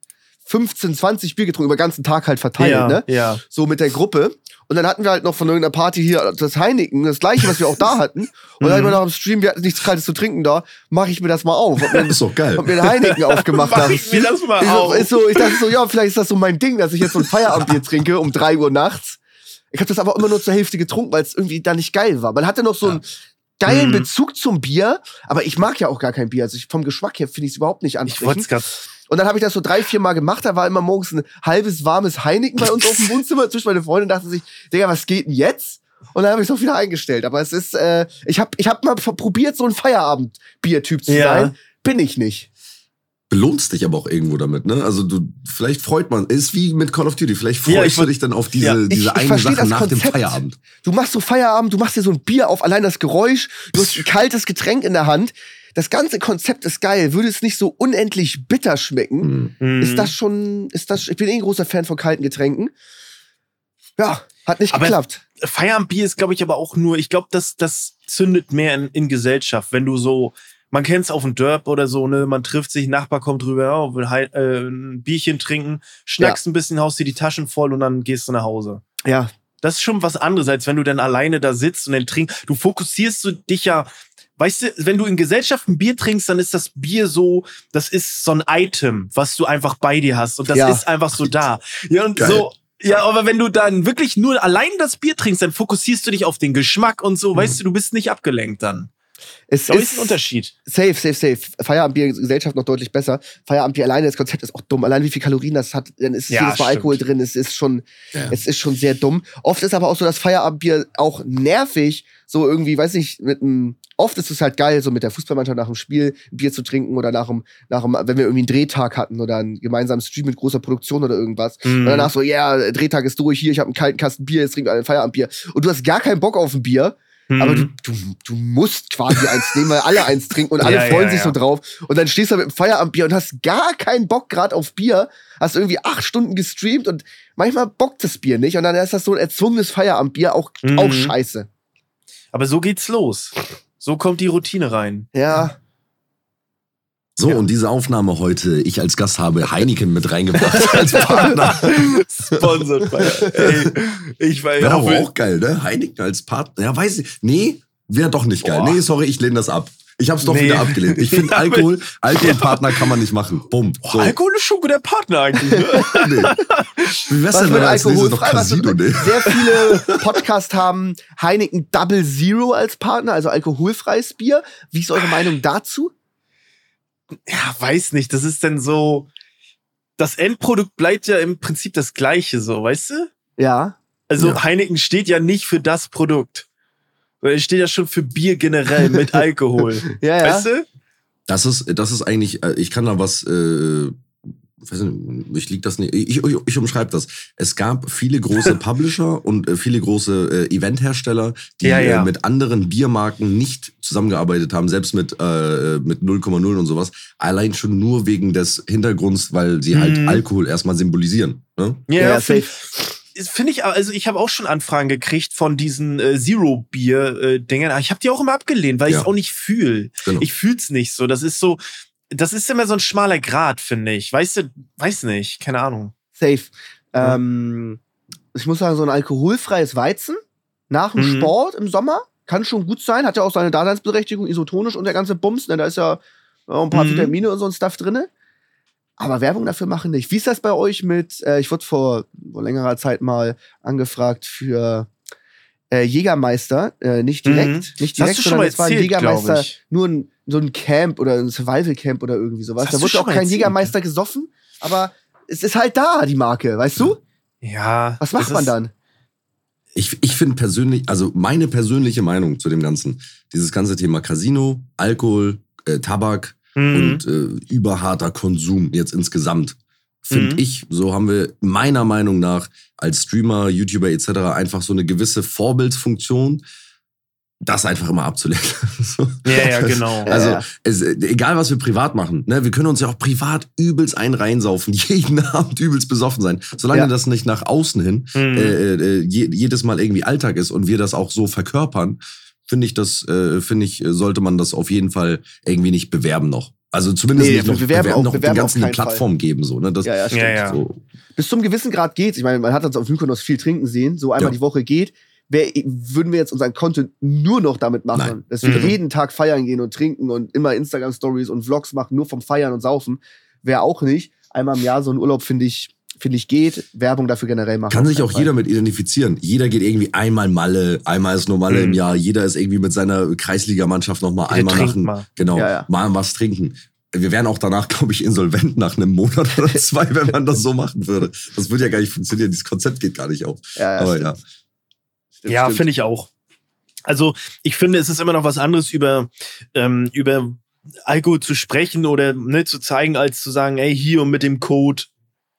15, 20 Bier getrunken, über den ganzen Tag halt verteilt, ja, ne? Ja. So mit der Gruppe. Und dann hatten wir halt noch von irgendeiner Party hier das Heineken, das gleiche, was wir auch da hatten. Und dann mhm. hatten wir noch im Stream, wir hatten nichts Kaltes zu trinken da, mache ich mir das mal auf. Mir, das ist doch geil. Und mir ein Heineken aufgemacht Mach ich mir das mal auf. Ist so, ich dachte so, ja, vielleicht ist das so mein Ding, dass ich jetzt so ein Feierabendbier trinke um drei Uhr nachts. Ich habe das aber immer nur zur Hälfte getrunken, weil es irgendwie da nicht geil war. Man hatte noch so ja. einen geilen mhm. Bezug zum Bier, aber ich mag ja auch gar kein Bier. Also ich, vom Geschmack her finde ich es überhaupt nicht ansprechend. Ich und dann habe ich das so drei, vier Mal gemacht. Da war immer morgens ein halbes warmes Heineken bei uns auf dem Wohnzimmer zwischen meine Freunde dachten sich, Digga, was geht denn jetzt? Und dann habe ich es auch wieder eingestellt. Aber es ist, äh, ich habe ich hab mal probiert, so ein Feierabend-Bier-Typ zu ja. sein. Bin ich nicht. Belohnst dich aber auch irgendwo damit, ne? Also du, vielleicht freut man, ist wie mit Call of Duty, vielleicht freust ja, du dich dann auf diese, ja. diese ich, eine Sache nach Konzept. dem Feierabend. Du machst so Feierabend, du machst dir so ein Bier auf, allein das Geräusch, du hast ein kaltes Getränk in der Hand das ganze Konzept ist geil. Würde es nicht so unendlich bitter schmecken, mhm. ist das schon, ist das, ich bin eh ein großer Fan von kalten Getränken. Ja, hat nicht aber geklappt. Feierabendbier ist, glaube ich, aber auch nur, ich glaube, das, das zündet mehr in, in Gesellschaft, wenn du so, man kennt es auf dem Derb oder so, ne, man trifft sich, Nachbar kommt rüber, oh, will halt, äh, ein Bierchen trinken, schnackst ja. ein bisschen, haust dir die Taschen voll und dann gehst du nach Hause. Ja. Das ist schon was anderes, als wenn du dann alleine da sitzt und dann trinkst. Du fokussierst du dich ja weißt du, wenn du in Gesellschaft ein Bier trinkst, dann ist das Bier so, das ist so ein Item, was du einfach bei dir hast und das ja. ist einfach so da. Ja, und Geil. so, ja, aber wenn du dann wirklich nur allein das Bier trinkst, dann fokussierst du dich auf den Geschmack und so, mhm. weißt du, du bist nicht abgelenkt dann. Es ist, ist ein Unterschied. Safe, safe, safe. Feierabendbier Gesellschaft noch deutlich besser. Feierabendbier alleine, das Konzept ist auch dumm. Allein wie viel Kalorien das hat, dann ist ja, jedes Mal Alkohol drin. Es ist schon, ja. es ist schon sehr dumm. Oft ist aber auch so, dass Feierabendbier auch nervig, so irgendwie, weiß ich, mit einem, oft ist es halt geil, so mit der Fußballmannschaft nach dem Spiel ein Bier zu trinken oder nach dem, nach dem, wenn wir irgendwie einen Drehtag hatten oder einen gemeinsamen Stream mit großer Produktion oder irgendwas. Mhm. Und danach so, ja, yeah, Drehtag ist durch, hier, ich habe einen kalten Kasten Bier, jetzt trinken wir ein Feierabendbier. Und du hast gar keinen Bock auf ein Bier Mhm. Aber du, du, du musst quasi eins nehmen, weil alle eins trinken und alle ja, freuen ja, sich ja. so drauf. Und dann stehst du mit dem Feierabendbier und hast gar keinen Bock gerade auf Bier. Hast irgendwie acht Stunden gestreamt und manchmal bockt das Bier nicht. Und dann ist das so ein erzwungenes Feierabendbier auch, mhm. auch scheiße. Aber so geht's los. So kommt die Routine rein. Ja. So, ja. und diese Aufnahme heute, ich als Gast habe Heineken mit reingebracht als Partner. Sponsored by. Ey, ich war ja auch, auch geil, ne? Heineken als Partner. Ja, weiß ich. Nee, wäre doch nicht geil. Boah. Nee, sorry, ich lehne das ab. Ich hab's doch nee. wieder abgelehnt. Ich finde Alkohol, Alkoholpartner kann man nicht machen. Bumm. So. Alkohol ist schon guter Partner eigentlich. Ne? nee. Wie wär's denn, wenn Alkohol noch Casino, nee. Sehr viele Podcasts haben Heineken Double Zero als Partner, also alkoholfreies Bier. Wie ist eure Meinung dazu? Ja, weiß nicht, das ist denn so, das Endprodukt bleibt ja im Prinzip das gleiche, so, weißt du? Ja. Also ja. Heineken steht ja nicht für das Produkt. Es steht ja schon für Bier generell mit Alkohol. ja, ja. Weißt du? Das ist, das ist eigentlich, äh, ich kann da was äh, weiß nicht, ich lieg das nicht, ich, ich, ich umschreibe das. Es gab viele große Publisher und äh, viele große äh, Eventhersteller, die ja, ja. Äh, mit anderen Biermarken nicht zusammengearbeitet haben, selbst mit, äh, mit 0,0 und sowas. Allein schon nur wegen des Hintergrunds, weil sie halt mhm. halt Alkohol erstmal symbolisieren. Ne? Ja, ja safe finde ich, also ich habe auch schon Anfragen gekriegt von diesen äh, Zero-Bier-Dingern, aber ich habe die auch immer abgelehnt, weil ja. ich es auch nicht fühle. Genau. Ich fühl's nicht so. Das ist so, das ist immer so ein schmaler Grad, finde ich. Weißt du, weiß nicht, keine Ahnung. Safe. Ja. Ähm, ich muss sagen, so ein alkoholfreies Weizen nach dem mhm. Sport im Sommer kann schon gut sein, hat ja auch seine Daseinsberechtigung, isotonisch und der ganze Bums, ne? da ist ja ein paar mhm. Vitamine und so ein Stuff drin. Aber Werbung dafür machen nicht. Wie ist das bei euch mit, äh, ich wurde vor, vor längerer Zeit mal angefragt für äh, Jägermeister, äh, nicht direkt, mhm. nicht direkt, Hast du schon mal erzählt, Jägermeister, nur ein, so ein Camp oder ein Survival Camp oder irgendwie sowas. Da wurde auch kein Jägermeister gesoffen, aber es ist halt da, die Marke, weißt du? Ja. Was macht man dann? Ich, ich finde persönlich, also meine persönliche Meinung zu dem Ganzen, dieses ganze Thema Casino, Alkohol, äh, Tabak mhm. und äh, überharter Konsum jetzt insgesamt finde mhm. ich, so haben wir meiner Meinung nach als Streamer, YouTuber etc. einfach so eine gewisse Vorbildsfunktion, das einfach immer abzulehnen. Ja, ja, genau. Also ja. Es, egal, was wir privat machen, ne, wir können uns ja auch privat übelst einen reinsaufen, jeden Abend übelst besoffen sein. Solange ja. das nicht nach außen hin mhm. äh, äh, jedes Mal irgendwie Alltag ist und wir das auch so verkörpern, finde ich, das äh, finde ich, sollte man das auf jeden Fall irgendwie nicht bewerben noch. Also zumindest nee, nicht noch, bewerben, bewerben auch, noch bewerben den ganzen eine Plattform Fall. geben. So, ne? das, ja, ja, stimmt. Ja, ja. So. Bis zum gewissen Grad geht's. Ich meine, man hat uns auf Mykonos viel trinken sehen. So einmal ja. die Woche geht. Wär, würden wir jetzt unseren Content nur noch damit machen, Nein. dass wir mhm. jeden Tag feiern gehen und trinken und immer Instagram-Stories und Vlogs machen, nur vom Feiern und Saufen, wäre auch nicht. Einmal im Jahr so ein Urlaub, finde ich, finde ich, geht. Werbung dafür generell machen. Kann sich auch Fall. jeder mit identifizieren. Jeder geht irgendwie einmal Malle, einmal ist nur Malle mhm. im Jahr. Jeder ist irgendwie mit seiner Kreisligamannschaft noch mal einmal nach, mal. genau, ja, ja. mal was trinken wir wären auch danach, glaube ich, insolvent nach einem Monat oder zwei, wenn man das so machen würde. Das würde ja gar nicht funktionieren. Dieses Konzept geht gar nicht auf. Ja, ja Aber ja. Ja, finde ich auch. Also ich finde, es ist immer noch was anderes über, ähm, über Alkohol zu sprechen oder ne, zu zeigen, als zu sagen, ey, hier und mit dem Code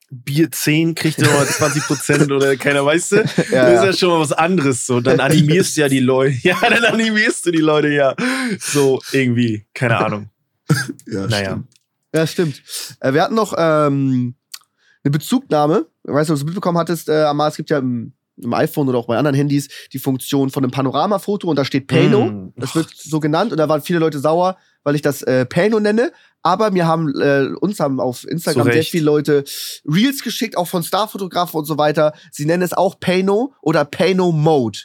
Bier 10 kriegt ihr noch 20 Prozent oder keiner weiß du. Ja, das ist ja schon mal was anderes. So, dann animierst du ja die Leute. Ja, dann animierst du die Leute ja. So irgendwie, keine Ahnung. ja, naja. Stimmt. Ja, stimmt. Äh, wir hatten noch ähm, eine Bezugnahme. Ich weiß nicht, ob du es mitbekommen hattest, äh, Amal, es gibt ja im, im, iPhone oder auch bei anderen Handys die Funktion von einem Panoramafoto und da steht Pano. Mm. Das wird so genannt und da waren viele Leute sauer, weil ich das äh, Pano nenne. Aber mir haben äh, uns haben auf Instagram sehr viele Leute Reels geschickt, auch von Starfotografen und so weiter. Sie nennen es auch Pano oder Pano Mode.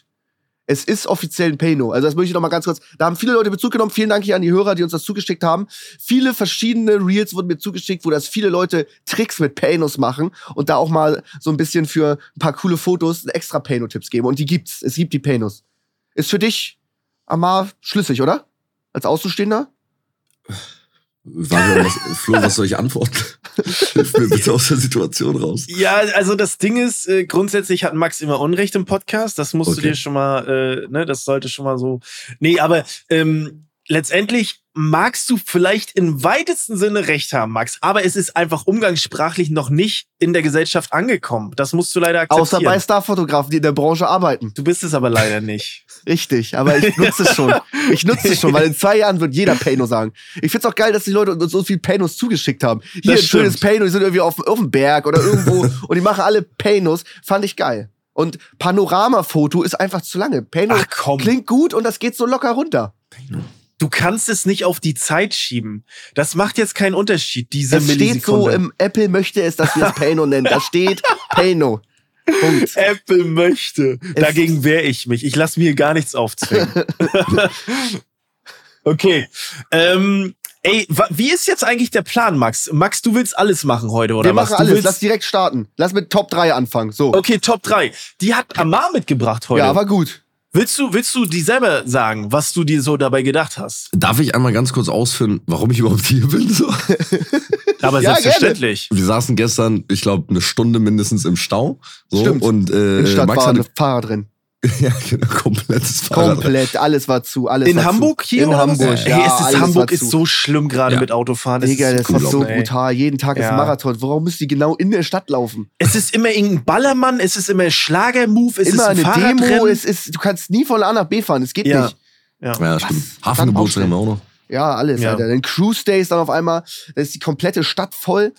Es ist offiziell ein Payno. Also das möchte ich noch mal ganz kurz. Da haben viele Leute Bezug genommen. Vielen Dank hier an die Hörer, die uns das zugeschickt haben. Viele verschiedene Reels wurden mir zugeschickt, wo das viele Leute Tricks mit Paynos machen und da auch mal so ein bisschen für ein paar coole Fotos extra Payno-Tipps geben. Und die gibt's. Es gibt die Paynos. Ist für dich, Amar, schlüssig, oder? als Außenstehender? War was, Flo, was soll ich antworten? Hilf mir bitte aus der Situation raus. Ja, also das Ding ist, äh, grundsätzlich hat Max immer Unrecht im Podcast. Das musst Okay. du dir schon mal, äh, ne, das sollte schon mal so. Nee, aber ähm, letztendlich magst du vielleicht im weitesten Sinne recht haben, Max, aber es ist einfach umgangssprachlich noch nicht in der Gesellschaft angekommen. Das musst du leider akzeptieren. Außer bei Starfotografen, die in der Branche arbeiten. du bist es aber leider nicht. Richtig, aber ich nutze es schon. Ich nutze es schon, weil in zwei Jahren wird jeder Pano sagen. Ich find's auch geil, dass die Leute uns so viel Panos zugeschickt haben. Hier Das ein schönes. Pano, die sind irgendwie auf, auf dem Berg oder irgendwo und die machen alle Panos. Fand ich geil. Und Panoramafoto ist einfach zu lange. Pano klingt gut und das geht so locker runter. Du kannst es nicht auf die Zeit schieben. Das macht jetzt keinen Unterschied, diese Es steht so im Apple möchte es, dass wir es Pano nennen. Da steht Pano. Punkt. Apple möchte. Es- Dagegen wehre ich mich. Ich lasse mir gar nichts aufzwingen. okay. Ähm, ey, wie ist jetzt eigentlich der Plan, Max? Max, du willst alles machen heute, oder Wir was? machen Du alles. Lass direkt starten. Lass mit Top 3 anfangen. So. Okay, Top 3. Die hat Amar mitgebracht heute. Ja, aber gut. Willst du, willst du die selber sagen, was du dir so dabei gedacht hast? Darf ich einmal ganz kurz ausführen, warum ich überhaupt hier bin? So? Aber Ja, selbstverständlich. Wir saßen gestern, ich glaube, eine Stunde mindestens im Stau. So, Stimmt. Und äh, Max hatte, Fahrrad drin. ja, genau, komplettes Fahrrad. Komplett, alles war zu. Alles In war Hamburg zu. hier? In Hamburg, ja. Hey, es ist, Hamburg ist so schlimm gerade Ja. mit Autofahren. Digga, ist das ist so ey. brutal. Jeden Tag ist Ja. ein Marathon. Warum müssen die genau in der Stadt laufen? Es ist immer irgendein Ballermann, es ist immer ein Schlagermove, es Immer ist ein eine Demo, es ist, du kannst nie von A nach B fahren. Es geht Ja. nicht. ja. Ja, stimmt. Hafengeburtstag haben wir auch noch. Ja, alles, Ja. Alter. Dann Cruise Days dann auf einmal, da ist die komplette Stadt voll.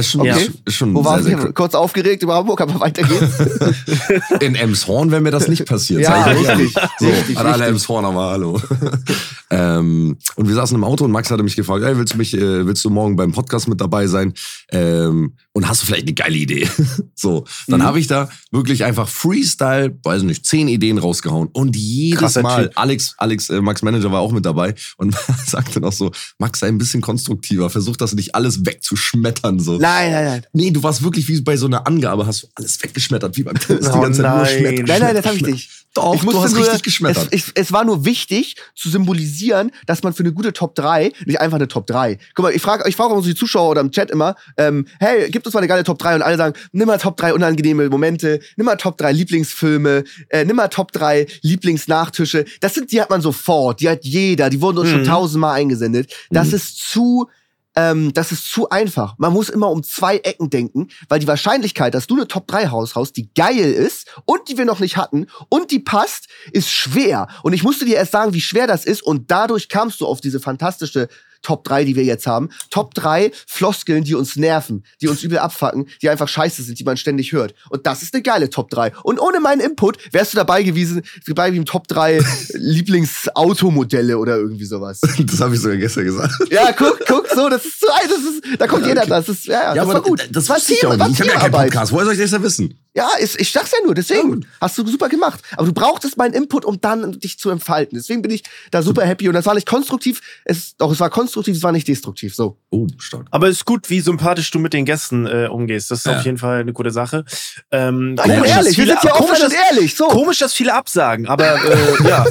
Ist schon, Okay. schon Wo waren wir? Kurz aufgeregt über Hamburg, aber weiter geht's. In Emshorn wäre mir das nicht passiert. Ja, sag ich euch richtig, ehrlich. So, richtig, an alle. Emshorner mal hallo. ähm, und wir saßen im Auto und Max hatte mich gefragt, ey, willst du mich, äh, willst du morgen beim Podcast mit dabei sein? Ähm, und hast du vielleicht eine geile Idee? so, dann Mhm. habe ich da wirklich einfach Freestyle, weiß nicht, zehn Ideen rausgehauen. Und jedes Krasser Mal, Typ. Alex, Alex, äh, Max Manager war auch mit dabei und sagte noch so, Max, sei ein bisschen konstruktiver, versuch das nicht alles wegzuschmettern. So. Nein, nein, nein. Nee, du warst wirklich wie bei so einer Angabe, hast du alles weggeschmettert, wie beim Tennis. Oh die ganze Zeit nur nein. schmettern. Nein, nein, das habe ich nicht. Doch, ich du musste hast nur, richtig geschmettert. Es, ich, es war nur wichtig zu symbolisieren, dass man für eine gute Top 3, nicht einfach eine Top 3. Guck mal, ich frage ich frag auch unsere Zuschauer oder im Chat immer, ähm, hey, gibt uns mal eine geile Top 3 und alle sagen, nimm mal Top 3 unangenehme Momente, nimm mal Top 3 Lieblingsfilme, äh, nimm mal Top 3 Lieblingsnachtische. Das sind, die hat man sofort, die hat jeder, die wurden uns schon Mhm. tausendmal eingesendet. Das Mhm. ist zu ähm, das ist zu einfach. Man muss immer um zwei Ecken denken, weil die Wahrscheinlichkeit, dass du eine Top 3 haushaust, die geil ist und die wir noch nicht hatten und die passt, ist schwer. Und ich musste dir erst sagen, wie schwer das ist und dadurch kamst du auf diese fantastische Top 3, die wir jetzt haben. Top 3 Floskeln, die uns nerven, die uns übel abfacken, die einfach scheiße sind, die man ständig hört. Und das ist eine geile Top 3. Und ohne meinen Input wärst du dabei gewesen, dabei wie im Top 3 Lieblingsautomodelle oder irgendwie sowas. Das habe ich sogar gestern gesagt. Ja, guck, guck, so, das ist so, das ist, da kommt Ja, jeder, okay. das ist, ja, ja, das war gut. Das war wusste ich. Ich habe ja keinen. Podcast. Woher soll ich das denn wissen? Ja, ist, ich sag's ja nur, deswegen. Hast du super gemacht. Aber du brauchtest meinen Input, um dann dich zu entfalten. Deswegen bin ich da super happy. Und das war nicht konstruktiv, es, doch, es war konstruktiv, es war nicht destruktiv, so. Oh, stark. Aber es ist gut, wie sympathisch du mit den Gästen äh, umgehst. Das ist Ja. auf jeden Fall eine gute Sache. Ähm, Ja, komisch, ehrlich, wir sind ja komisch, offen und dass- ehrlich, so. Komisch, dass viele absagen, aber äh, ja.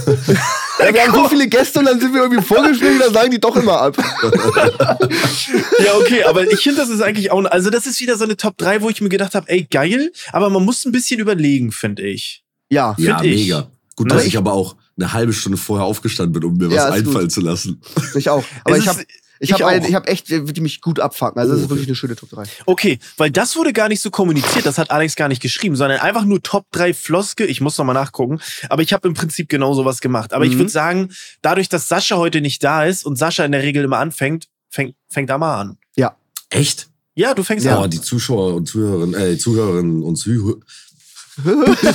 Ja, wir haben so viele Gäste und dann sind wir irgendwie vorgeschrieben, dann sagen die doch immer ab. ja, okay, aber ich finde, das ist eigentlich auch, also das ist wieder so eine Top 3, wo ich mir gedacht habe, ey, geil, aber man muss ein bisschen überlegen, finde ich. Ja. Ja, Find ich. mega. Gut, Ne? dass ich aber auch eine halbe Stunde vorher aufgestanden bin, um mir Ja, was ist gut. einfallen zu lassen. Ich auch. Aber Es ich habe ich ich hab auch. ein, ich hab echt, die mich gut abfacken. Also, das ist wirklich eine schöne Top 3. Okay, weil das wurde gar nicht so kommuniziert, das hat Alex gar nicht geschrieben, sondern einfach nur Top 3 Floske, ich muss noch mal nachgucken, aber ich habe im Prinzip genau sowas gemacht. Aber ich Mhm. würde sagen, dadurch, dass Sascha heute nicht da ist und Sascha in der Regel immer anfängt, fängt, fängt da mal an. Echt? Ja, du fängst Ja. an. Oh, die Zuschauer und Zuhörerinnen, äh, Zuhörerinnen und Zuhörer.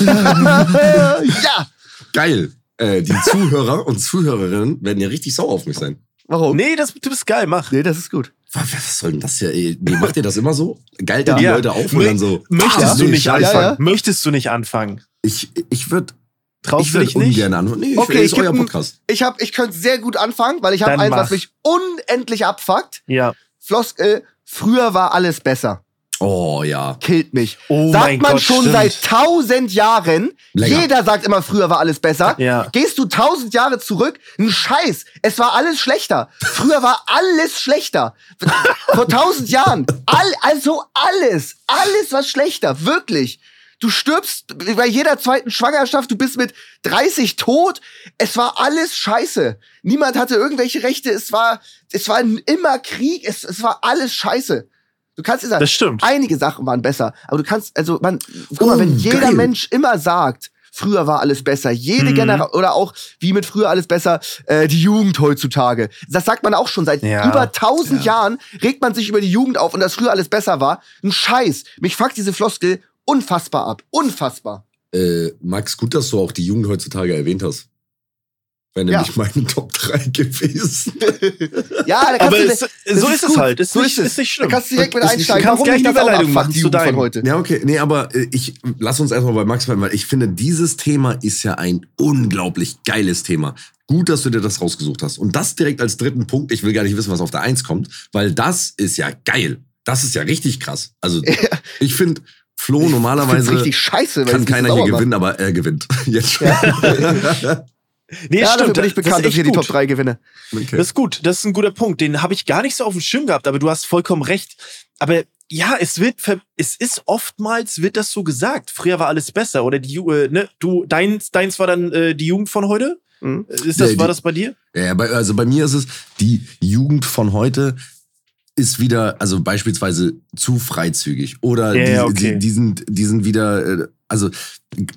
ja! Geil. Äh, die Zuhörer und Zuhörerinnen werden ja richtig sauer auf mich sein. Warum? Nee, das, du bist geil, mach. Nee, das ist gut. Was, was soll denn das hier? Ey? Nee, macht ihr das immer so? Geilt ihr die Ja. Leute auf und dann so? Möchtest ah, du nee, nicht anfangen? Ja, ja. Möchtest du nicht anfangen? Ich, ich würde Traust ich du dich nicht? ungern an. Nee, ich Okay, will, ich euer Podcast. Ich hab, ich könnte sehr gut anfangen, weil ich habe eins, mach. was mich unendlich abfuckt. Ja. Floskel, früher war alles besser. Oh ja. Killt mich. Oh sagt man Gott, schon stimmt. seit tausend Jahren. Länger. Jeder sagt immer, früher war alles besser. Ja. Gehst du tausend Jahre zurück? Ein Scheiß. Es war alles schlechter. Früher war alles schlechter. Vor tausend Jahren. All, also alles. Alles war schlechter. Wirklich. Du stirbst bei jeder zweiten Schwangerschaft, du bist mit 30 tot. Es war alles scheiße. Niemand hatte irgendwelche Rechte. Es war, es war immer Krieg. Es, es war alles scheiße. Du kannst sagen, das stimmt. einige Sachen waren besser, aber du kannst, also man, guck mal, wenn oh, jeder geil. Mensch immer sagt, früher war alles besser, jede mhm. Generation, oder auch wie mit früher alles besser, äh, die Jugend heutzutage. Das sagt man auch schon seit ja. über tausend ja. Jahren, regt man sich über die Jugend auf und dass früher alles besser war. Ein Scheiß. Mich fuckt diese Floskel unfassbar ab. Unfassbar. Äh, Max, gut, dass du auch die Jugend heutzutage erwähnt hast. Wäre nämlich ja. meine Top 3 gewesen. ja, da Aber es, so ist es halt. Ist so nicht, ist es. Ist nicht schlimm. Da kannst du direkt mit einsteigen. Du kannst gleich eine Überleitung machen zu deinem. heute. Ja, okay. Nee, aber äh, ich lass uns erstmal bei Max bleiben, weil ich finde, dieses Thema ist ja ein unglaublich geiles Thema. Gut, dass du dir das rausgesucht hast. Und das direkt als dritten Punkt. Ich will gar nicht wissen, was auf der Eins kommt, weil das ist ja geil. Das ist ja richtig krass. Also, ja. ich finde, Flo normalerweise richtig scheiße, kann keiner hier gewinnen, aber er gewinnt. Jetzt schon. Ja. Nee, ja, stimmt. bin ich bekannt, das dass ich die Top 3 gewinne. Okay. Das ist gut. Das ist ein guter Punkt. Den habe ich gar nicht so auf dem Schirm gehabt, aber du hast vollkommen recht. Aber ja, es wird, es ist oftmals wird das so gesagt. Früher war alles besser oder die, äh, ne, du, deins, deins war dann äh, die Jugend von heute. Mhm. Ist das, ja, die, war das bei dir? Ja, bei, also bei mir ist es die Jugend von heute ist wieder, also beispielsweise zu freizügig oder ja, die, okay. die, die, sind, die sind wieder, äh, also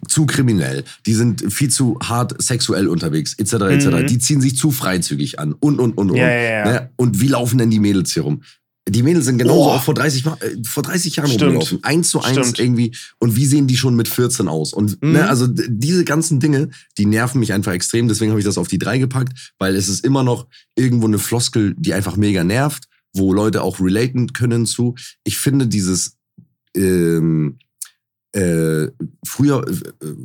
zu kriminell, die sind viel zu hart sexuell unterwegs, etc. etc. Mhm. Die ziehen sich zu freizügig an und und und und. Ja, ja, ja. Ne? Und wie laufen denn die Mädels hier rum? Die Mädels sind genauso oh. auch vor 30, äh, vor 30 Jahren Stimmt. rumgelaufen. Eins zu eins Stimmt. irgendwie. Und wie sehen die schon mit 14 aus? Und ne, mhm. ne, also diese ganzen Dinge, die nerven mich einfach extrem. Deswegen habe ich das auf die drei gepackt, weil es ist immer noch irgendwo eine Floskel, die einfach mega nervt wo Leute auch relaten können zu. Ich finde dieses ähm, äh, früher, äh,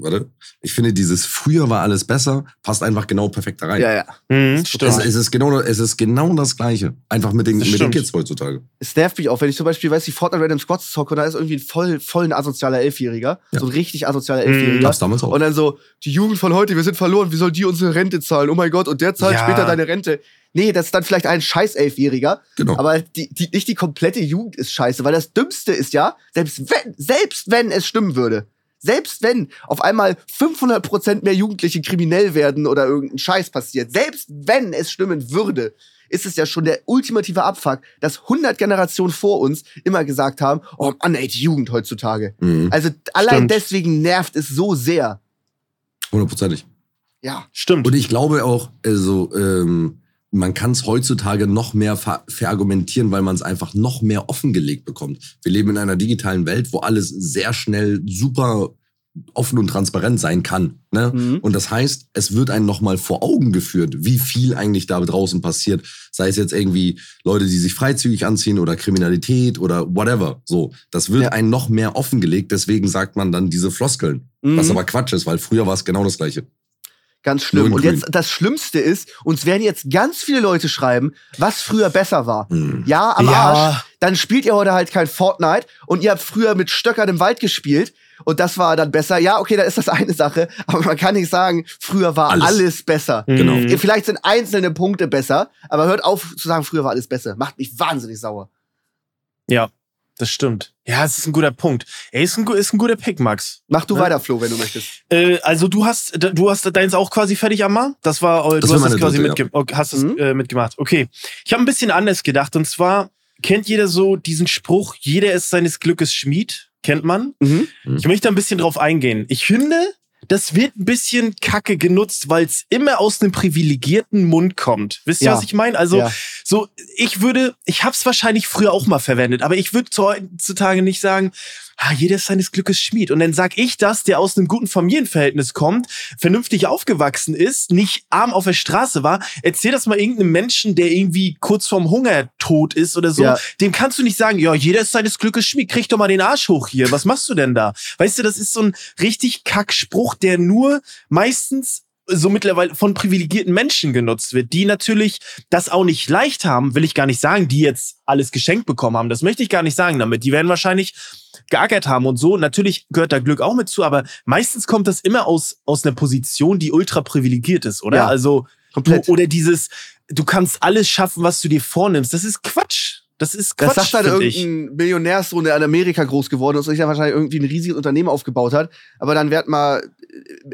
warte, ich finde dieses früher war alles besser, passt einfach genau perfekt da rein. Ja, ja. Mhm, stimmt. Es, es, ist genau, es ist genau das Gleiche. Einfach mit den, mit den Kids heutzutage. Es nervt mich auch, wenn ich zum Beispiel, weiß ich, Fortnite Random Squads zocke und da ist irgendwie ein voll, voll ein asozialer Elfjähriger. Ja. So ein richtig asozialer mhm. Elfjähriger. Das damals auch. Und dann so, die Jugend von heute, wir sind verloren, wie soll die unsere Rente zahlen? Oh mein Gott, und der zahlt ja. später deine Rente. Nee, das ist dann vielleicht ein scheiß Elfjähriger. Genau. Aber die, die, nicht die komplette Jugend ist scheiße, weil das Dümmste ist ja, selbst wenn, selbst wenn es stimmen würde, selbst wenn auf einmal 500% mehr Jugendliche kriminell werden oder irgendein Scheiß passiert, selbst wenn es stimmen würde, ist es ja schon der ultimative Abfuck, dass 100 Generationen vor uns immer gesagt haben, oh Mann, ey, die Jugend heutzutage. Mhm. Also allein Stimmt. deswegen nervt es so sehr. Hundertprozentig. Ja. Stimmt. Und ich glaube auch, also, ähm, man kann es heutzutage noch mehr ver verargumentieren, weil man es einfach noch mehr offengelegt bekommt. Wir leben in einer digitalen Welt, wo alles sehr schnell super offen und transparent sein kann. Ne? Mhm. Und das heißt, es wird einem nochmal vor Augen geführt, wie viel eigentlich da draußen passiert. Sei es jetzt irgendwie Leute, die sich freizügig anziehen oder Kriminalität oder whatever. So, das wird ja. einem noch mehr offengelegt. Deswegen sagt man dann diese Floskeln. Mhm. Was aber Quatsch ist, weil früher war es genau das Gleiche. Ganz schlimm. Und jetzt das Schlimmste ist, uns werden jetzt ganz viele Leute schreiben, was früher besser war. Mhm. Ja, am ja. Arsch. Dann spielt ihr heute halt kein Fortnite und ihr habt früher mit Stöckern im Wald gespielt und das war dann besser. Ja, okay, da ist das eine Sache, aber man kann nicht sagen, früher war alles, alles besser. Mhm. Genau. Vielleicht sind einzelne Punkte besser, aber hört auf zu sagen, früher war alles besser. Macht mich wahnsinnig sauer. Ja, das stimmt. Ja, es ist ein guter Punkt. Ey, ist ein, ist ein guter Pick, Max. Mach du ja? weiter, Flo, wenn du möchtest. Äh, also du hast, du hast deins auch quasi fertig, Amma? Das war, äh, das du hast das quasi mitge ja. okay, hast mhm. äh, mitgemacht. Okay. Ich habe ein bisschen anders gedacht. Und zwar kennt jeder so diesen Spruch, jeder ist seines Glückes Schmied. Kennt man? Mhm. Ich möchte ein bisschen drauf eingehen. Ich finde, das wird ein bisschen kacke genutzt, weil es immer aus einem privilegierten Mund kommt. Wisst ihr, ja. was ich meine? Also, ja. so, ich würde, ich hab's wahrscheinlich früher auch mal verwendet, aber ich würde heutzutage nicht sagen, ah, jeder ist seines Glückes Schmied. Und dann sag ich das, der aus einem guten Familienverhältnis kommt, vernünftig aufgewachsen ist, nicht arm auf der Straße war. Erzähl das mal irgendeinem Menschen, der irgendwie kurz vorm Hungertod ist oder so. Ja. Dem kannst du nicht sagen, ja, jeder ist seines Glückes Schmied. Krieg doch mal den Arsch hoch hier. Was machst du denn da? Weißt du, das ist so ein richtig Kackspruch, der nur meistens so mittlerweile von privilegierten Menschen genutzt wird, die natürlich das auch nicht leicht haben, will ich gar nicht sagen, die jetzt alles geschenkt bekommen haben. Das möchte ich gar nicht sagen damit. Die werden wahrscheinlich geackert haben und so. Natürlich gehört da Glück auch mit zu, aber meistens kommt das immer aus, aus einer Position, die ultra privilegiert ist, oder? Ja, also, komplett. Du, oder dieses, du kannst alles schaffen, was du dir vornimmst. Das ist Quatsch. Das ist Quatsch. Das sagt halt ich. irgendein Millionärssohn, der in Amerika groß geworden ist und sich dann wahrscheinlich irgendwie ein riesiges Unternehmen aufgebaut hat. Aber dann wird mal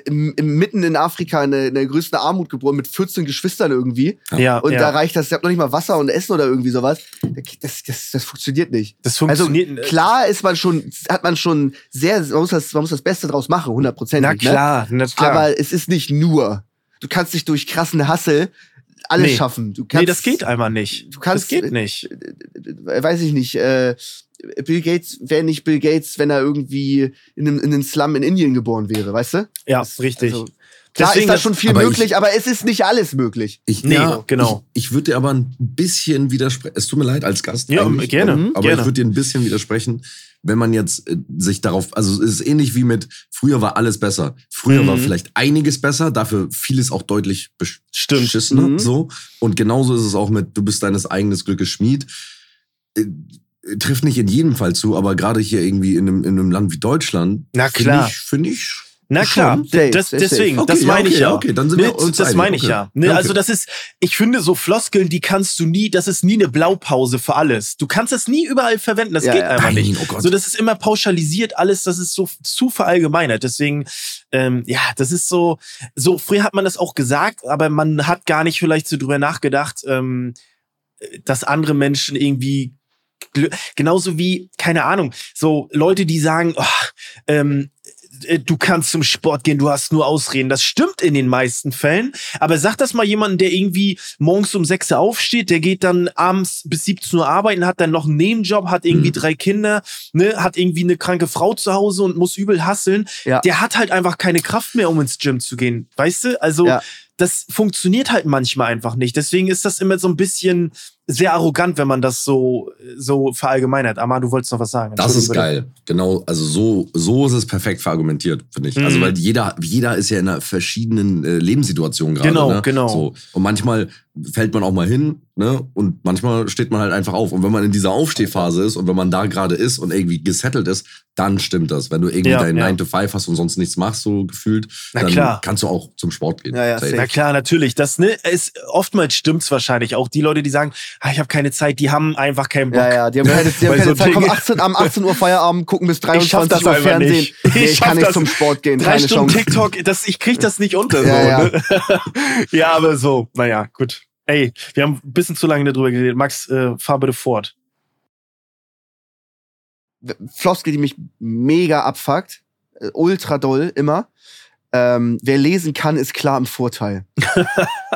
im, im, mitten in Afrika in der, in der größten Armut geboren mit 14 Geschwistern irgendwie. Ja, Und ja. da reicht das, ihr habt noch nicht mal Wasser und Essen oder irgendwie sowas. Das, das, das funktioniert nicht. das funktioniert. also klar ist man schon, hat man schon sehr, man muss das, man muss das Beste draus machen, hundertprozentig. na klar, na Ne? klar. Aber es ist nicht nur. Du kannst nicht durch krassen Hassel alles Nee. schaffen. Du kannst, nee, das geht einfach nicht. Du kannst, das geht nicht. äh, weiß ich nicht, äh, Bill Gates wäre nicht Bill Gates, wenn er irgendwie in einem, in einem Slum in Indien geboren wäre, weißt du? Ja, Das- richtig. also, Klar Deswegen ist da das- schon viel aber ich- möglich, aber es ist nicht alles möglich. Ich, Nee, ja, genau. Ich, ich würde dir aber ein bisschen widersprechen. Es tut mir leid als Gast. Ja, gerne, Aber gerne. ich würde dir ein bisschen widersprechen, wenn man jetzt äh, sich darauf, also es ist ähnlich wie mit früher war alles besser. Früher Mhm. war vielleicht einiges besser, dafür vieles auch deutlich besch- Stimmt. beschissener. Mhm. So. Und genauso ist es auch mit, du bist deines eigenes Glückes Schmied. Äh, trifft nicht in jedem Fall zu, aber gerade hier irgendwie in einem, in einem Land wie Deutschland, Na finde klar. ich, finde ich Na klar, safe, das, safe, deswegen, safe. das Okay, meine ja, ich ja. okay, dann sind wir Ne, uns das einig, meine ich okay. ja. Ne, Ja, okay. Also das ist, ich finde so Floskeln, die kannst du nie, das ist nie eine Blaupause für alles. Du kannst das nie überall verwenden, das Ja, geht ja. einfach Nein, nicht. oh Gott. So, das ist immer pauschalisiert alles, das ist so zu verallgemeinert. Deswegen, ähm, ja, das ist so, so früher hat man das auch gesagt, aber man hat gar nicht vielleicht so drüber nachgedacht, ähm, dass andere Menschen irgendwie genauso wie, keine Ahnung, so Leute, die sagen, oh, ähm, äh, du kannst zum Sport gehen, du hast nur Ausreden. Das stimmt in den meisten Fällen. Aber sag das mal jemanden, der irgendwie morgens um 6 Uhr aufsteht, der geht dann abends bis 17 Uhr arbeiten, hat dann noch einen Nebenjob, hat irgendwie Mhm. drei Kinder, ne, hat irgendwie eine kranke Frau zu Hause und muss übel hasseln. Ja. Der hat halt einfach keine Kraft mehr, um ins Gym zu gehen. Weißt du? Also, Ja. das funktioniert halt manchmal einfach nicht. Deswegen ist das immer so ein bisschen sehr arrogant, wenn man das so, so verallgemeinert. Amar, du wolltest noch was sagen. Das ist geil. Genau, also so, so ist es perfekt verargumentiert, finde ich. Also, Mhm. weil jeder, jeder ist ja in einer verschiedenen äh, Lebenssituation gerade. Genau, ne? genau. So. Und manchmal fällt man auch mal hin, ne? Und manchmal steht man halt einfach auf. Und wenn man in dieser Aufstehphase ist und wenn man da gerade ist und irgendwie gesettelt ist, dann stimmt das. Wenn du irgendwie Ja, deinen ja. 9 to 5 hast und sonst nichts machst, so gefühlt, Na dann klar. kannst du auch zum Sport gehen. Ja, ja. Na klar, natürlich. Das ne, ist oftmals stimmt's wahrscheinlich. Auch die Leute, die sagen, ah, ich habe keine Zeit, die haben einfach keinen Bock. Ja, ja, die haben keine, die haben keine so Zeit, Dinge- 18, am 18 Uhr Feierabend, gucken bis Ich schaff 23 das Uhr Fernsehen. nicht. Nee, Ich ich schaff kann nicht das- zum Sport gehen, Drei keine Stunden Chance. TikTok, das, ich krieg das nicht unter. So, Ja, Ne? ja, aber so, naja, gut. Ey, wir haben ein bisschen zu lange darüber geredet. Max, äh, fahr bitte fort. Floskel, die mich mega abfuckt, äh, ultra doll immer. Ähm, wer lesen kann, ist klar im Vorteil.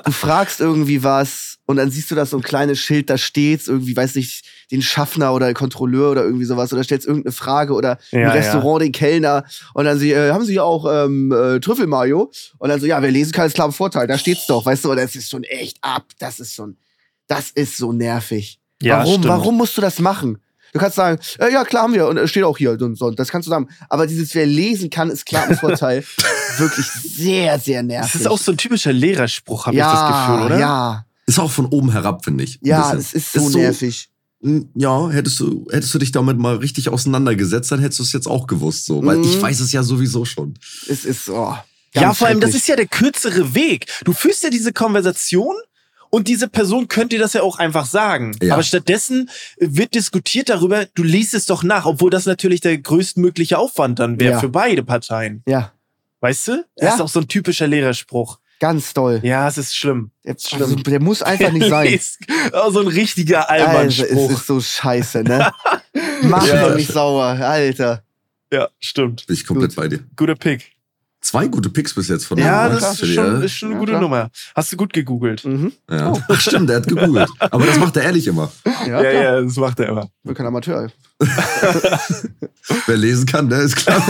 Du fragst irgendwie was und dann siehst du das so ein kleines Schild, da steht's irgendwie, weiß nicht, den Schaffner oder Kontrolleur oder irgendwie sowas oder stellst irgendeine Frage oder Ja, im Restaurant den Kellner und dann sie, äh, haben sie auch ähm, äh, Trüffelmayo und dann so, ja, wer lesen kann, ist klar im Vorteil, da steht's doch, weißt du, und das ist schon echt ab, das ist schon, das ist so nervig. Ja, warum, stimmt. warum musst du das machen? Du kannst sagen, äh, ja, klar haben wir und äh, steht auch hier und so, das kannst du sagen. Aber dieses, wer lesen kann, ist klar im Vorteil. wirklich sehr, sehr nervig. Das ist auch so ein typischer Lehrerspruch, habe ja, ich das Gefühl, oder? Ja, Ist auch von oben herab, finde ich. ein ja, es ist so nervig. Hm, Ja, hättest du, hättest du dich damit mal richtig auseinandergesetzt, dann hättest du es jetzt auch gewusst, so. Weil Mhm. ich weiß es ja sowieso schon. Es ist, oh, Ja, vor allem, das ist ja der kürzere Weg. Du führst ja diese Konversation und diese Person könnte dir das ja auch einfach sagen. Ja. Aber stattdessen wird diskutiert darüber, du liest es doch nach, obwohl das natürlich der größtmögliche Aufwand dann wäre Ja. für beide Parteien. Ja, Weißt du? Das Ja. ist auch so ein typischer Lehrerspruch. ganz doll. Ja, es ist schlimm. Der, also, der muss einfach nicht sein. so ein richtiger Alter, es Allmannspruch. ist so scheiße, ne? Mach Ja. doch nicht sauer, Alter. ja, stimmt. Bin ich komplett Gut. bei dir. Guter Pick. Zwei gute Picks bis jetzt von Ja, das ist schon, äh, ist schon eine Ja, gute klar. Nummer. Hast du gut gegoogelt. Mhm. Ja. Ach, stimmt, der hat gegoogelt. Aber das macht er ehrlich immer. Ja, Ja, ja, das macht er immer. Ich bin kein Amateur. Wer lesen kann, der ist klar.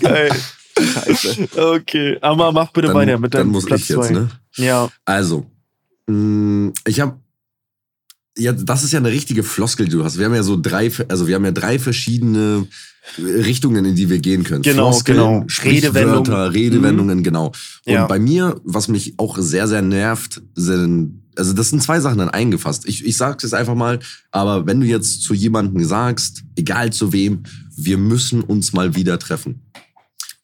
Geil. Scheiße. Okay, aber mach bitte dann, weiter mit dann deinem muss Platz ich jetzt, zwei. ne? Ja. Also, mh, ich habe ja, das ist ja eine richtige Floskel, die du hast. Wir haben ja so drei, also wir haben ja drei verschiedene Richtungen, in die wir gehen können. Genau, Floskeln, genau. Redewendungen, Redewendungen. Redewendungen, genau. Und Ja. bei mir, was mich auch sehr, sehr nervt, sind, also das sind zwei Sachen dann eingefasst. Ich, ich sag's jetzt einfach mal, aber wenn du jetzt zu jemandem sagst, egal zu wem, wir müssen uns mal wieder treffen.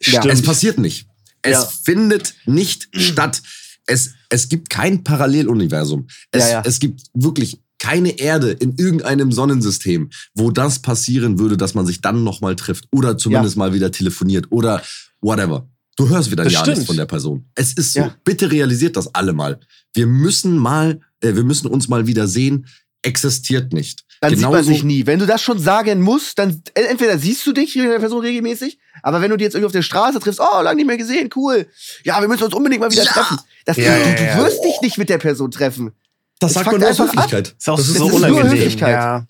Stimmt. Es passiert nicht. Es Ja. findet nicht statt. Es, es gibt kein Paralleluniversum. Es, ja. es gibt wirklich keine Erde in irgendeinem Sonnensystem, wo das passieren würde, dass man sich dann nochmal trifft oder zumindest mal wieder telefoniert oder whatever. Du hörst wieder Das ja nichts von der Person. Es ist so. Ja. Bitte realisiert das alle mal. Wir müssen mal, äh, wir müssen uns mal wieder sehen. Existiert nicht. Dann sieht man Genauso- sich nie. Wenn du das schon sagen musst, dann äh, entweder siehst du dich mit der Person regelmäßig, aber wenn du die jetzt irgendwie auf der Straße triffst, oh, lange nicht mehr gesehen, cool. Ja, wir müssen uns unbedingt mal wieder Ja. treffen. Das, Ja, du, ja, du ja. wirst dich nicht mit der Person treffen. Das sagt man nur aus einfach ab. Höflichkeit. Ist auch Das so ist nur unangenehm. Höflichkeit. Ja.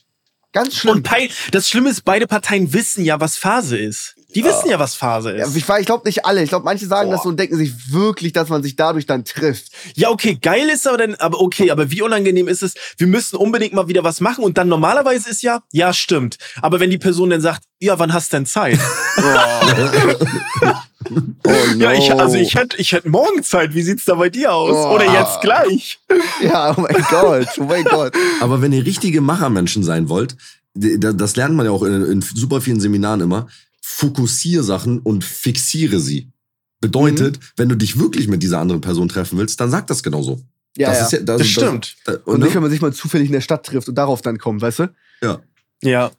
Ganz schlimm. Und Pei- das Schlimme ist, beide Parteien wissen ja, was Phase ist. Die wissen ja, was Phase Ja, ist. ich ich glaube nicht alle. Ich glaube, manche sagen Boah. das so und denken sich wirklich, dass man sich dadurch dann trifft. Ja, okay, geil ist aber dann, aber okay, aber wie unangenehm ist es? Wir müssen unbedingt mal wieder was machen und dann normalerweise ist ja, ja, stimmt. Aber wenn die Person dann sagt, ja, wann hast denn Zeit? Oh no. Ja, ich, also ich hätte, ich hätte morgen Zeit. Wie sieht's da bei dir aus? Oh. Oder jetzt gleich? Ja, oh mein Gott, oh mein Gott. Aber wenn ihr richtige Machermenschen sein wollt, das lernt man ja auch in, in super vielen Seminaren immer, fokussiere Sachen und fixiere sie. Bedeutet, Mhm. wenn du dich wirklich mit dieser anderen Person treffen willst, dann sag das genauso. Ja, das ja. ist ja, das, Das stimmt. Das, und und nicht, wenn man sich mal zufällig in der Stadt trifft und darauf dann kommt, weißt du? ja. Ja.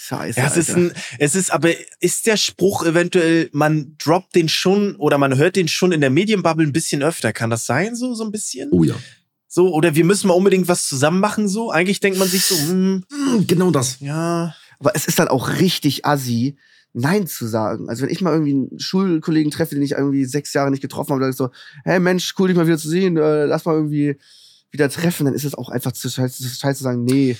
Scheiße. Ja, es ist ein, es ist aber, ist der Spruch eventuell, man droppt den schon oder man hört den schon in der Medienbubble ein bisschen öfter. Kann das sein, so, so ein bisschen? Oh ja. So, oder wir müssen mal unbedingt was zusammen machen, so? Eigentlich denkt man sich so, hm, Hm, Genau das. ja. Aber es ist dann auch richtig assi, Nein zu sagen. Also wenn ich mal irgendwie einen Schulkollegen treffe, den ich irgendwie sechs Jahre nicht getroffen habe, dann ist so, hey Mensch, cool dich mal wieder zu sehen, äh, lass mal irgendwie wieder treffen, dann ist es auch einfach zu scheiße, zu scheiße zu sagen, nee.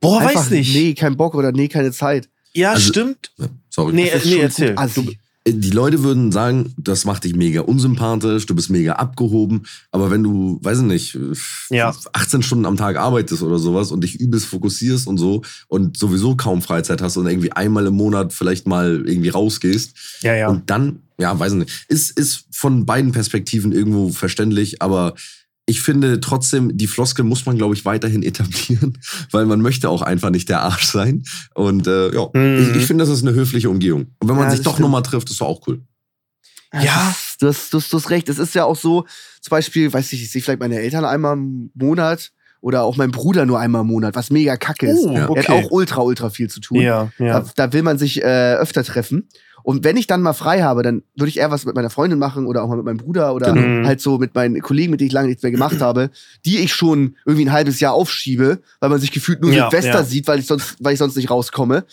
Boah, einfach weiß nicht. Nee, kein Bock oder nee, keine Zeit. Ja, Also- stimmt. Ja, Sorry. Nee, nee, erzähl. gut Assi. Die Leute würden sagen, das macht dich mega unsympathisch, du bist mega abgehoben. Aber wenn du, weiß ich nicht, Ja. 18 Stunden am Tag arbeitest oder sowas und dich übelst fokussierst und so und sowieso kaum Freizeit hast und irgendwie einmal im Monat vielleicht mal irgendwie rausgehst Ja, ja. und dann, ja, weiß ich nicht, ist, ist von beiden Perspektiven irgendwo verständlich, aber ich finde trotzdem, die Floskel muss man, glaube ich, weiterhin etablieren, weil man möchte auch einfach nicht der Arsch sein. Und äh, ja, Mhm. ich, ich finde, das ist eine höfliche Umgehung. Und wenn man Ja, sich doch nochmal trifft, ist doch auch cool. Ja. Du hast, du, hast, du hast recht. Es ist ja auch so, zum Beispiel, weiß ich, ich sehe vielleicht meine Eltern einmal im Monat oder auch mein Bruder nur einmal im Monat, was mega kacke ist. Oh, Ja. Er hat okay. auch ultra, ultra viel zu tun. Ja, ja. Da, da will man sich äh, öfter treffen. Und wenn ich dann mal frei habe, dann würde ich eher was mit meiner Freundin machen oder auch mal mit meinem Bruder oder Genau. halt so mit meinen Kollegen, mit denen ich lange nichts mehr gemacht habe, die ich schon irgendwie ein halbes Jahr aufschiebe, weil man sich gefühlt nur Ja, Silvester ja. sieht, weil ich sonst, weil ich sonst nicht rauskomme.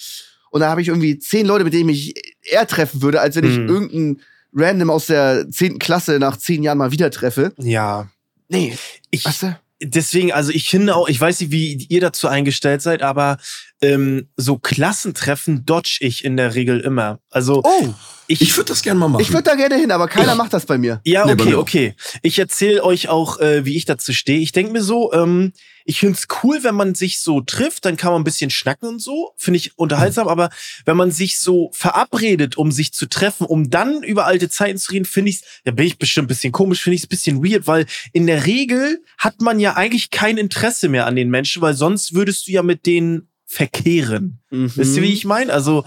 Und da habe ich irgendwie zehn Leute, mit denen ich mich eher treffen würde, als wenn ich Mhm. irgendeinen Random aus der zehnten Klasse nach zehn Jahren mal wieder treffe. Ja. Nee, Ich, weißt du? deswegen, also ich finde auch, ich weiß nicht, wie ihr dazu eingestellt seid, aber ähm, so Klassentreffen dodge ich in der Regel immer. Also Oh, ich, Ich würde das gerne mal machen. ich würde da gerne hin, aber keiner macht das bei mir. ja, Nee, okay, mir auch. okay. Ich erzähle euch auch, äh, wie ich dazu stehe. Ich denke mir so, ähm, ich find's cool, wenn man sich so trifft, dann kann man ein bisschen schnacken und so. Finde ich unterhaltsam, aber wenn man sich so verabredet, um sich zu treffen, um dann über alte Zeiten zu reden, finde ich, da bin ich bestimmt ein bisschen komisch, finde ich ein bisschen weird, weil in der Regel hat man ja eigentlich kein Interesse mehr an den Menschen, weil sonst würdest du ja mit denen verkehren. Wisst ihr, wie ich meine? Also,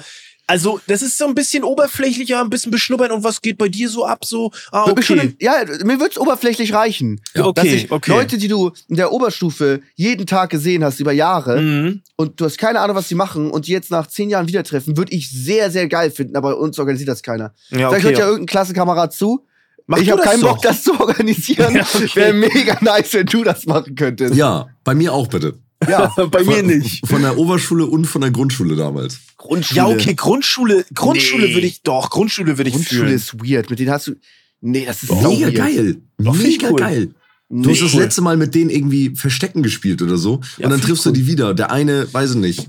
also, das ist so ein bisschen oberflächlicher, ein bisschen beschnuppern und was geht bei dir so ab? So, ah, schon okay. in- ja, mir wird's oberflächlich reichen. Ja. dass Okay, ich okay. Leute, die du in der Oberstufe jeden Tag gesehen hast über Jahre Mhm. und du hast keine Ahnung, was die machen und die jetzt nach zehn Jahren wieder treffen, würde ich sehr, sehr geil finden, aber uns organisiert das keiner. Ja, Vielleicht okay. hört ja irgendein Klassenkamerad zu. Mach ich habe keinen doch. Bock, das zu organisieren. Ja, okay. Wäre mega nice, wenn du das machen könntest. Ja, bei mir auch bitte. Ja. bei mir Von- nicht. Von der Oberschule und von der Grundschule damals. Grundschule. Ja, okay, Grundschule, Grundschule Nee. würde ich, doch, Grundschule würde ich Grundschule fühlen. ist weird. Mit denen hast du. Nee, das ist Mega weird. geil. Doch, Mega cool. geil. Nee. Du hast das cool. letzte Mal mit denen irgendwie Verstecken gespielt oder so. Ja, und dann triffst ich du die wieder. Der eine, weiß ich nicht,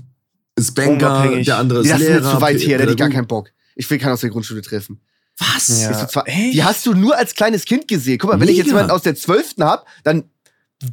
ist Banker, Unabhängig. der andere Nee, ist das ist Lehrer. mir zu weit her, hätte ich gar keinen Bock. Ich will keinen aus der Grundschule treffen. Was? Ja. Ist zwar-? Die hast du nur als kleines Kind gesehen. Guck mal, wenn ich jetzt Mega. jemanden aus der Zwölften hab, dann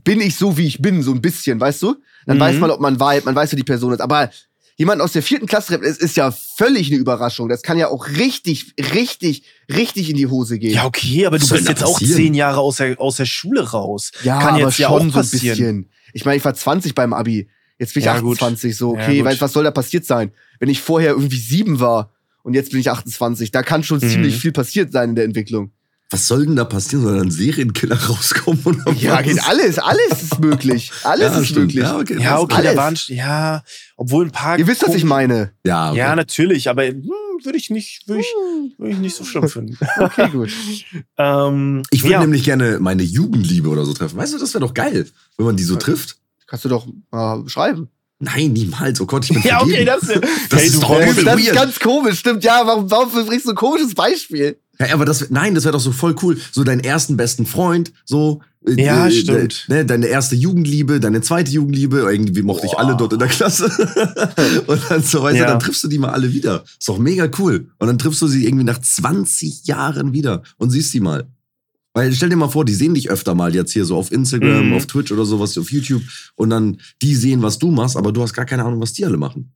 bin ich so, wie ich bin, so ein bisschen, weißt du? Dann Mhm. weiß man, ob man vibe, man weiß, wie die Person ist. Aber jemanden aus der vierten Klasse treffen, es ist ja völlig eine Überraschung. Das kann ja auch richtig, richtig, richtig in die Hose gehen. Ja, okay, aber du bist jetzt auch passieren? zehn Jahre aus der, aus der Schule raus. Ja, kann aber jetzt ja schon auch so ein passieren. bisschen. Ich meine, ich war 20 beim Abi. Jetzt bin ich Ja, gut. 28, so, Ja, okay, gut. weißt, was soll da passiert sein? Wenn ich vorher irgendwie sieben war und jetzt bin ich 28, da kann schon Mhm. ziemlich viel passiert sein in der Entwicklung. Was soll denn da passieren? Soll da ein Serienkiller rauskommen? Oder Ja, was? geht alles, alles ist möglich. Alles Ja, ist stimmt. möglich. Ja, okay. Ja, okay, alles. da waren, ja, obwohl ein paar. Ihr wisst, was ich meine. Ja, okay. Ja, natürlich, aber hm, würde ich nicht, würde ich, würde ich nicht so schlimm finden. Okay, gut. ähm, Ich würde ja. nämlich gerne meine Jugendliebe oder so treffen. Weißt du, das wäre doch geil, wenn man die so trifft. Kannst du doch mal schreiben. Nein, niemals. Oh Gott, ich bin Ja, okay, das, Das hey, ist du doch. Das ist ganz komisch, stimmt. Ja, warum, warum bringst du ein komisches Beispiel? Ja, aber das, nein, das wäre doch so voll cool. So deinen ersten besten Freund, so. äh, Ja, äh, stimmt. Ne, deine erste Jugendliebe, deine zweite Jugendliebe. Irgendwie mochte ich Boah. alle dort in der Klasse. und dann so, weißt Ja. dann triffst du die mal alle wieder. Ist doch mega cool. Und dann triffst du sie irgendwie nach 20 Jahren wieder und siehst sie mal. Weil stell dir mal vor, die sehen dich öfter mal jetzt hier so auf Instagram, Mhm. auf Twitch oder sowas, auf YouTube. Und dann die sehen, was du machst, aber du hast gar keine Ahnung, was die alle machen.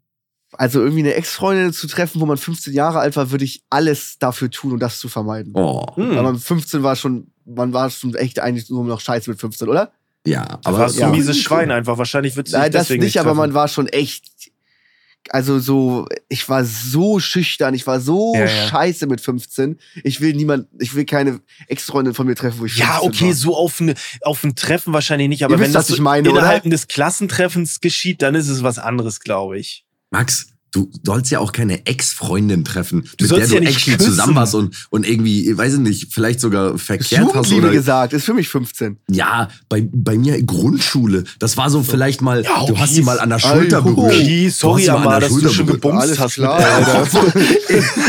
Also irgendwie eine Ex-Freundin zu treffen, wo man 15 Jahre alt war, würde ich alles dafür tun, um das zu vermeiden. Oh. Hm. Weil man 15 war schon, man war schon echt eigentlich nur noch scheiße mit 15, oder? Ja, aber warst du ja. ein mieses Schwein einfach. Wahrscheinlich wird Nein, das nicht, aber man war schon echt. Also so, ich war so schüchtern, ich war so Ja, ja. scheiße mit 15. Ich will niemand, ich will keine Ex-Freundin von mir treffen, wo ich Ja, 15 okay, war. so auf, eine, auf ein Treffen wahrscheinlich nicht, aber Ihr wenn wisst, das was so ich meine, oder? innerhalb des Klassentreffens geschieht, dann ist es was anderes, glaube ich. Max, du sollst ja auch keine Ex-Freundin treffen, mit sollst der ja du nicht actually zusammen warst und, und irgendwie, ich weiß ich nicht, vielleicht sogar verkehrt hast oder. gesagt, ist für mich 15. Ja, bei, bei mir Grundschule, das war so vielleicht mal, Ja, du hast sie mal an der Ay, Schulter ho. berührt. Du sorry, aber dass du Schulter schon berührt. gebumst Alles hast. klar, mit- Alter.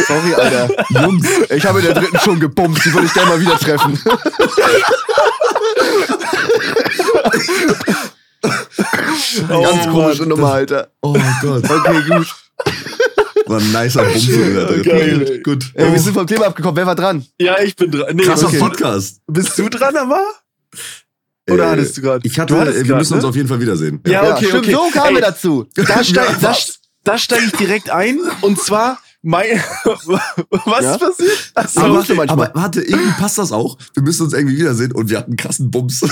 Sorry, Alter. Jungs, Ich habe in der dritten schon gebumst, die würde ich gerne mal wieder treffen. Oh, Ganz komische Mann. Nummer, Alter. oh Gott, Okay, gut. war ein nicer Bums in der dritten. Geil. Gut. Ey, wir sind vom Thema abgekommen. Wer war dran? Ja, ich bin dran. Nee, Krasser okay. Podcast. Bist du dran, aber? Oder Äh, hattest du gerade? Ich hatte, wir grad, müssen uns ne? auf jeden Fall wiedersehen. Ja, okay, stimmt, okay. so kamen Ey, wir dazu. Da steige Ja, da, da steig ich direkt ein. Und zwar, mein, was Ja? passiert? Achso, Aber- du manchmal. aber warte, irgendwie passt das auch. Wir müssen uns irgendwie wiedersehen und wir hatten einen krassen Bums.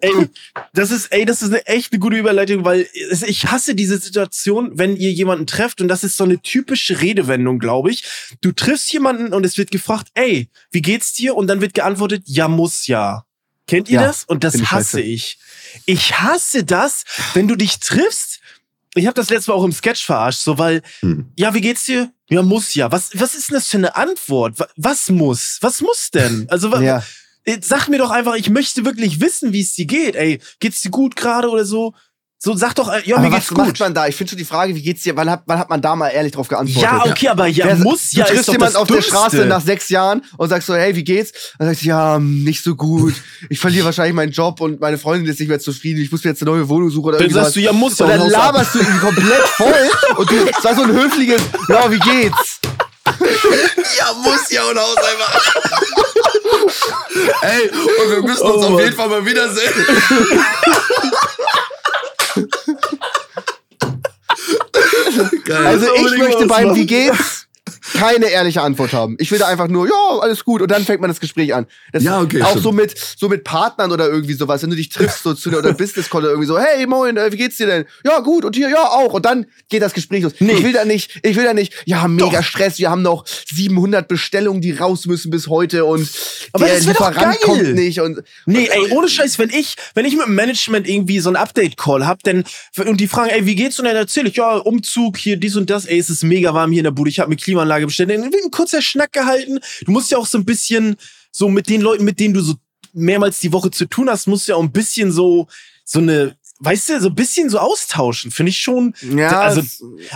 ey, das ist, ey, das ist eine echt eine gute Überleitung, weil es- ich hasse diese Situation, wenn ihr jemanden trefft und das ist so eine typische Redewendung, glaube ich. Du triffst jemanden und es wird gefragt, ey, wie geht's dir? Und dann wird geantwortet, ja, muss ja. Kennt ihr Ja, das? Und das hasse scheiße. ich. Ich hasse das, wenn du dich triffst. Ich habe das letzte Mal auch im Sketch verarscht, so weil, Hm. ja, wie geht's dir? Ja, muss ja. Was, was ist denn das für eine Antwort? Wa- Was muss? Was muss denn? Also, Ja. sag mir doch einfach, ich möchte wirklich wissen, wie es dir geht. Ey, geht's dir gut gerade oder so? So, sag doch, äh, ja, Aber mir was geht's macht gut. man da? Ich finde schon die Frage, wie geht's dir? Wann hat, wann hat man da mal ehrlich drauf geantwortet? Ja, okay, aber ja, Wer- muss ja. Du triffst jemanden das auf der Dümmste. Straße nach sechs Jahren und sagst so, hey, wie geht's? Dann sagst du, ja, nicht so gut. Ich verliere wahrscheinlich meinen Job und meine Freundin ist nicht mehr zufrieden. Ich muss mir jetzt eine neue Wohnung suchen oder Dann sagst du, ja, muss ja. und dann laberst du ihn komplett voll und du sagst so ein höfliches, ja, wie geht's? Ja, muss ja und haus einfach. Ey, und wir müssen uns Oh auf jeden Fall mal wiedersehen. Geil. Also ich möchte beim. Wie geht's keine ehrliche Antwort haben. Ich will da einfach nur, ja, alles gut. Und dann fängt man das Gespräch an. Das Ja, okay, Auch stimmt. so mit, so mit Partnern oder irgendwie sowas. Wenn du dich triffst so zu oder Business Call oder irgendwie so, hey, moin, äh, wie geht's dir denn? Ja, gut. Und hier, ja, auch. Und dann geht das Gespräch los. Nee. Ich will da nicht, ich will da nicht, ja, mega Doch. Stress. Wir haben noch 700 Bestellungen, die raus müssen bis heute und Aber der das wär doch Lieferant geil. kommt nicht und, Nee, ey, ohne Scheiß, wenn ich, wenn ich mit dem Management irgendwie so ein Update-Call hab, dann, und die fragen, ey, wie geht's? Und dann erzähle ich, ja, Umzug, hier, dies und das, ey, es ist mega warm hier in der Bude, ich habe eine Klimaanlage bestellt. Dann wird ein kurzer Schnack gehalten. Du musst ja auch so ein bisschen, so mit den Leuten, mit denen du so mehrmals die Woche zu tun hast, musst du ja auch ein bisschen so, so eine, weißt du, so ein bisschen so austauschen, finde ich schon. ja, also,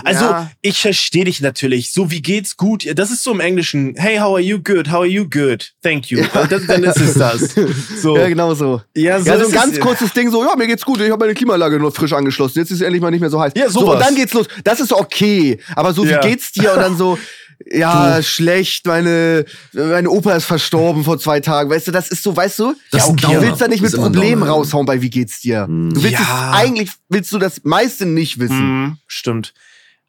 Also, ja. ich verstehe dich natürlich. So, wie geht's gut? Ja, Das ist so im Englischen. Hey, how are you? Good. How are you? Good. Thank you. Und das, dann ist es das. So. ja, genau so. Ja, Ja, so ein ganz es. kurzes Ding, so, ja, mir geht's gut, ich habe meine Klimaanlage nur frisch angeschlossen. Jetzt ist es endlich mal nicht mehr so heiß. Ja, so, sowas. und dann geht's los. Das ist okay. Aber so, Ja. wie geht's dir? Und dann so, ja, du. schlecht, meine, meine Opa ist verstorben vor zwei Tagen. Weißt du, das ist so, weißt du, das ja, okay. du willst da nicht mit Problemen raushauen bei Wie geht's dir? Du willst Ja. es, eigentlich willst du das meiste nicht wissen. Mhm, stimmt.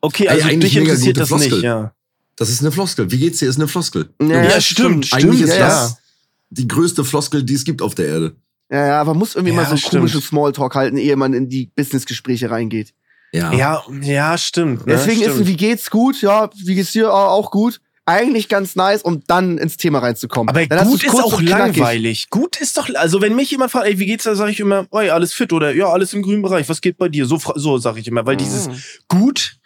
Okay, Ey, also eigentlich dich interessiert das Floskel. nicht, ja. Das ist eine Floskel. Wie geht's dir? Ist eine Floskel. Ja, Ja, stimmt, stimmt, Eigentlich ist ja, das die größte Floskel, die es gibt auf der Erde. Ja, ja, aber muss irgendwie Ja, mal so stimmt. komischen Smalltalk halten, ehe man in die Businessgespräche reingeht. Ja. Ja, ja, stimmt. Ne? Deswegen ist stimmt. ein Wie geht's gut? Ja, wie geht's dir? Auch gut. Eigentlich ganz nice, um dann ins Thema reinzukommen. Aber dann gut ist auch langweilig. Gut ist doch, also wenn mich jemand fragt, ey, wie geht's da, sage ich immer, ey, alles fit oder ja, alles im grünen Bereich. Was geht bei dir? So, so sage ich immer, weil dieses gut,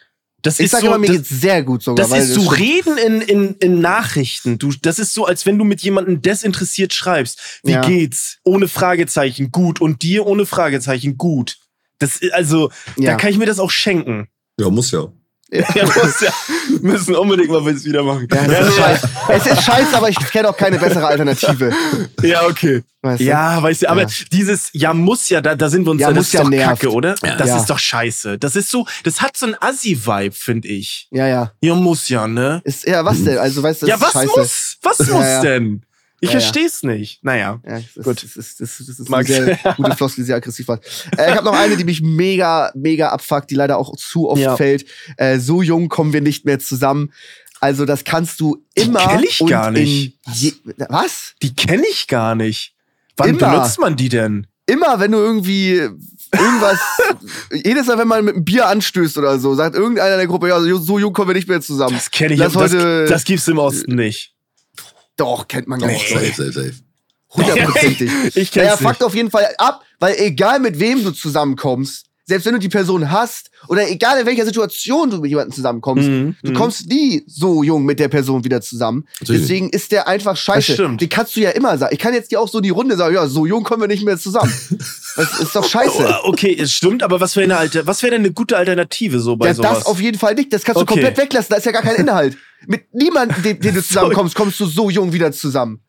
das Ich ist sage so, immer, mir das, geht's sehr gut sogar. das ist so. Reden in, in, in Nachrichten. Du, das ist so, als wenn du mit jemandem desinteressiert schreibst. Wie Ja. geht's? Ohne Fragezeichen, gut. Und dir ohne Fragezeichen, gut. Das, also, da Ja. kann ich mir das auch schenken. Ja, muss ja. Ja, muss ja, müssen unbedingt mal was wieder machen. Ja, das ist scheiße. Es ist scheiße, aber ich kenne auch keine bessere Alternative. ja, okay. Weißt du? Ja, weißt du, aber Ja. dieses Ja muss ja, da, da sind wir uns Ja, ja, das muss ist ja doch nervt. Kacke, oder? Ja. Das Ja. ist doch scheiße. Das ist so, das hat so ein Assi-Vibe, finde ich. Ja, ja. Ja, muss ja, ne? Ist, ja, was denn? Also, weißt du, das ja, ist was scheiße. muss? Was muss ja. denn? Ich Ja, ja. versteh's nicht. Naja. Ja, das Gut. das ist, das ist, das ist Max. eine sehr gute Floskel, die sehr aggressiv war. Äh, ich habe noch eine, die mich mega, mega abfuckt, die leider auch zu oft Ja. fällt. Äh, so jung kommen wir nicht mehr zusammen. Also das kannst du immer. kenn ich und gar nicht. Je was? Die kenne ich gar nicht. Wann Immer. benutzt man die denn? Immer, wenn du irgendwie irgendwas, jedes Mal, wenn man mit einem Bier anstößt oder so, sagt irgendeiner in der Gruppe, ja, so so jung kommen wir nicht mehr zusammen. Das kenne ich. Lass das, heute- das gibt's im Osten nicht. Doch, kennt man gar nicht. Safe, safe, safe. Hundertprozentig. Ich Ja, kenn's er fuckt auf jeden Fall ab, weil egal mit wem du zusammenkommst, selbst wenn du die Person hast oder egal in welcher Situation du mit jemandem zusammenkommst, Mhm, du mhm. kommst nie so jung mit der Person wieder zusammen. Natürlich. Deswegen ist der einfach scheiße. Das stimmt. Den kannst du ja immer sagen. Ich kann jetzt dir auch so die Runde sagen, ja, so jung kommen wir nicht mehr zusammen. Das ist doch scheiße. Oh, Okay, es stimmt, aber was wäre eine alte, was wäre denn eine gute Alternative so bei Ja, sowas? das auf jeden Fall nicht. Das kannst du Okay. komplett weglassen. Da ist ja gar kein Inhalt. Mit niemandem, den, den du zusammenkommst, kommst du so jung wieder zusammen.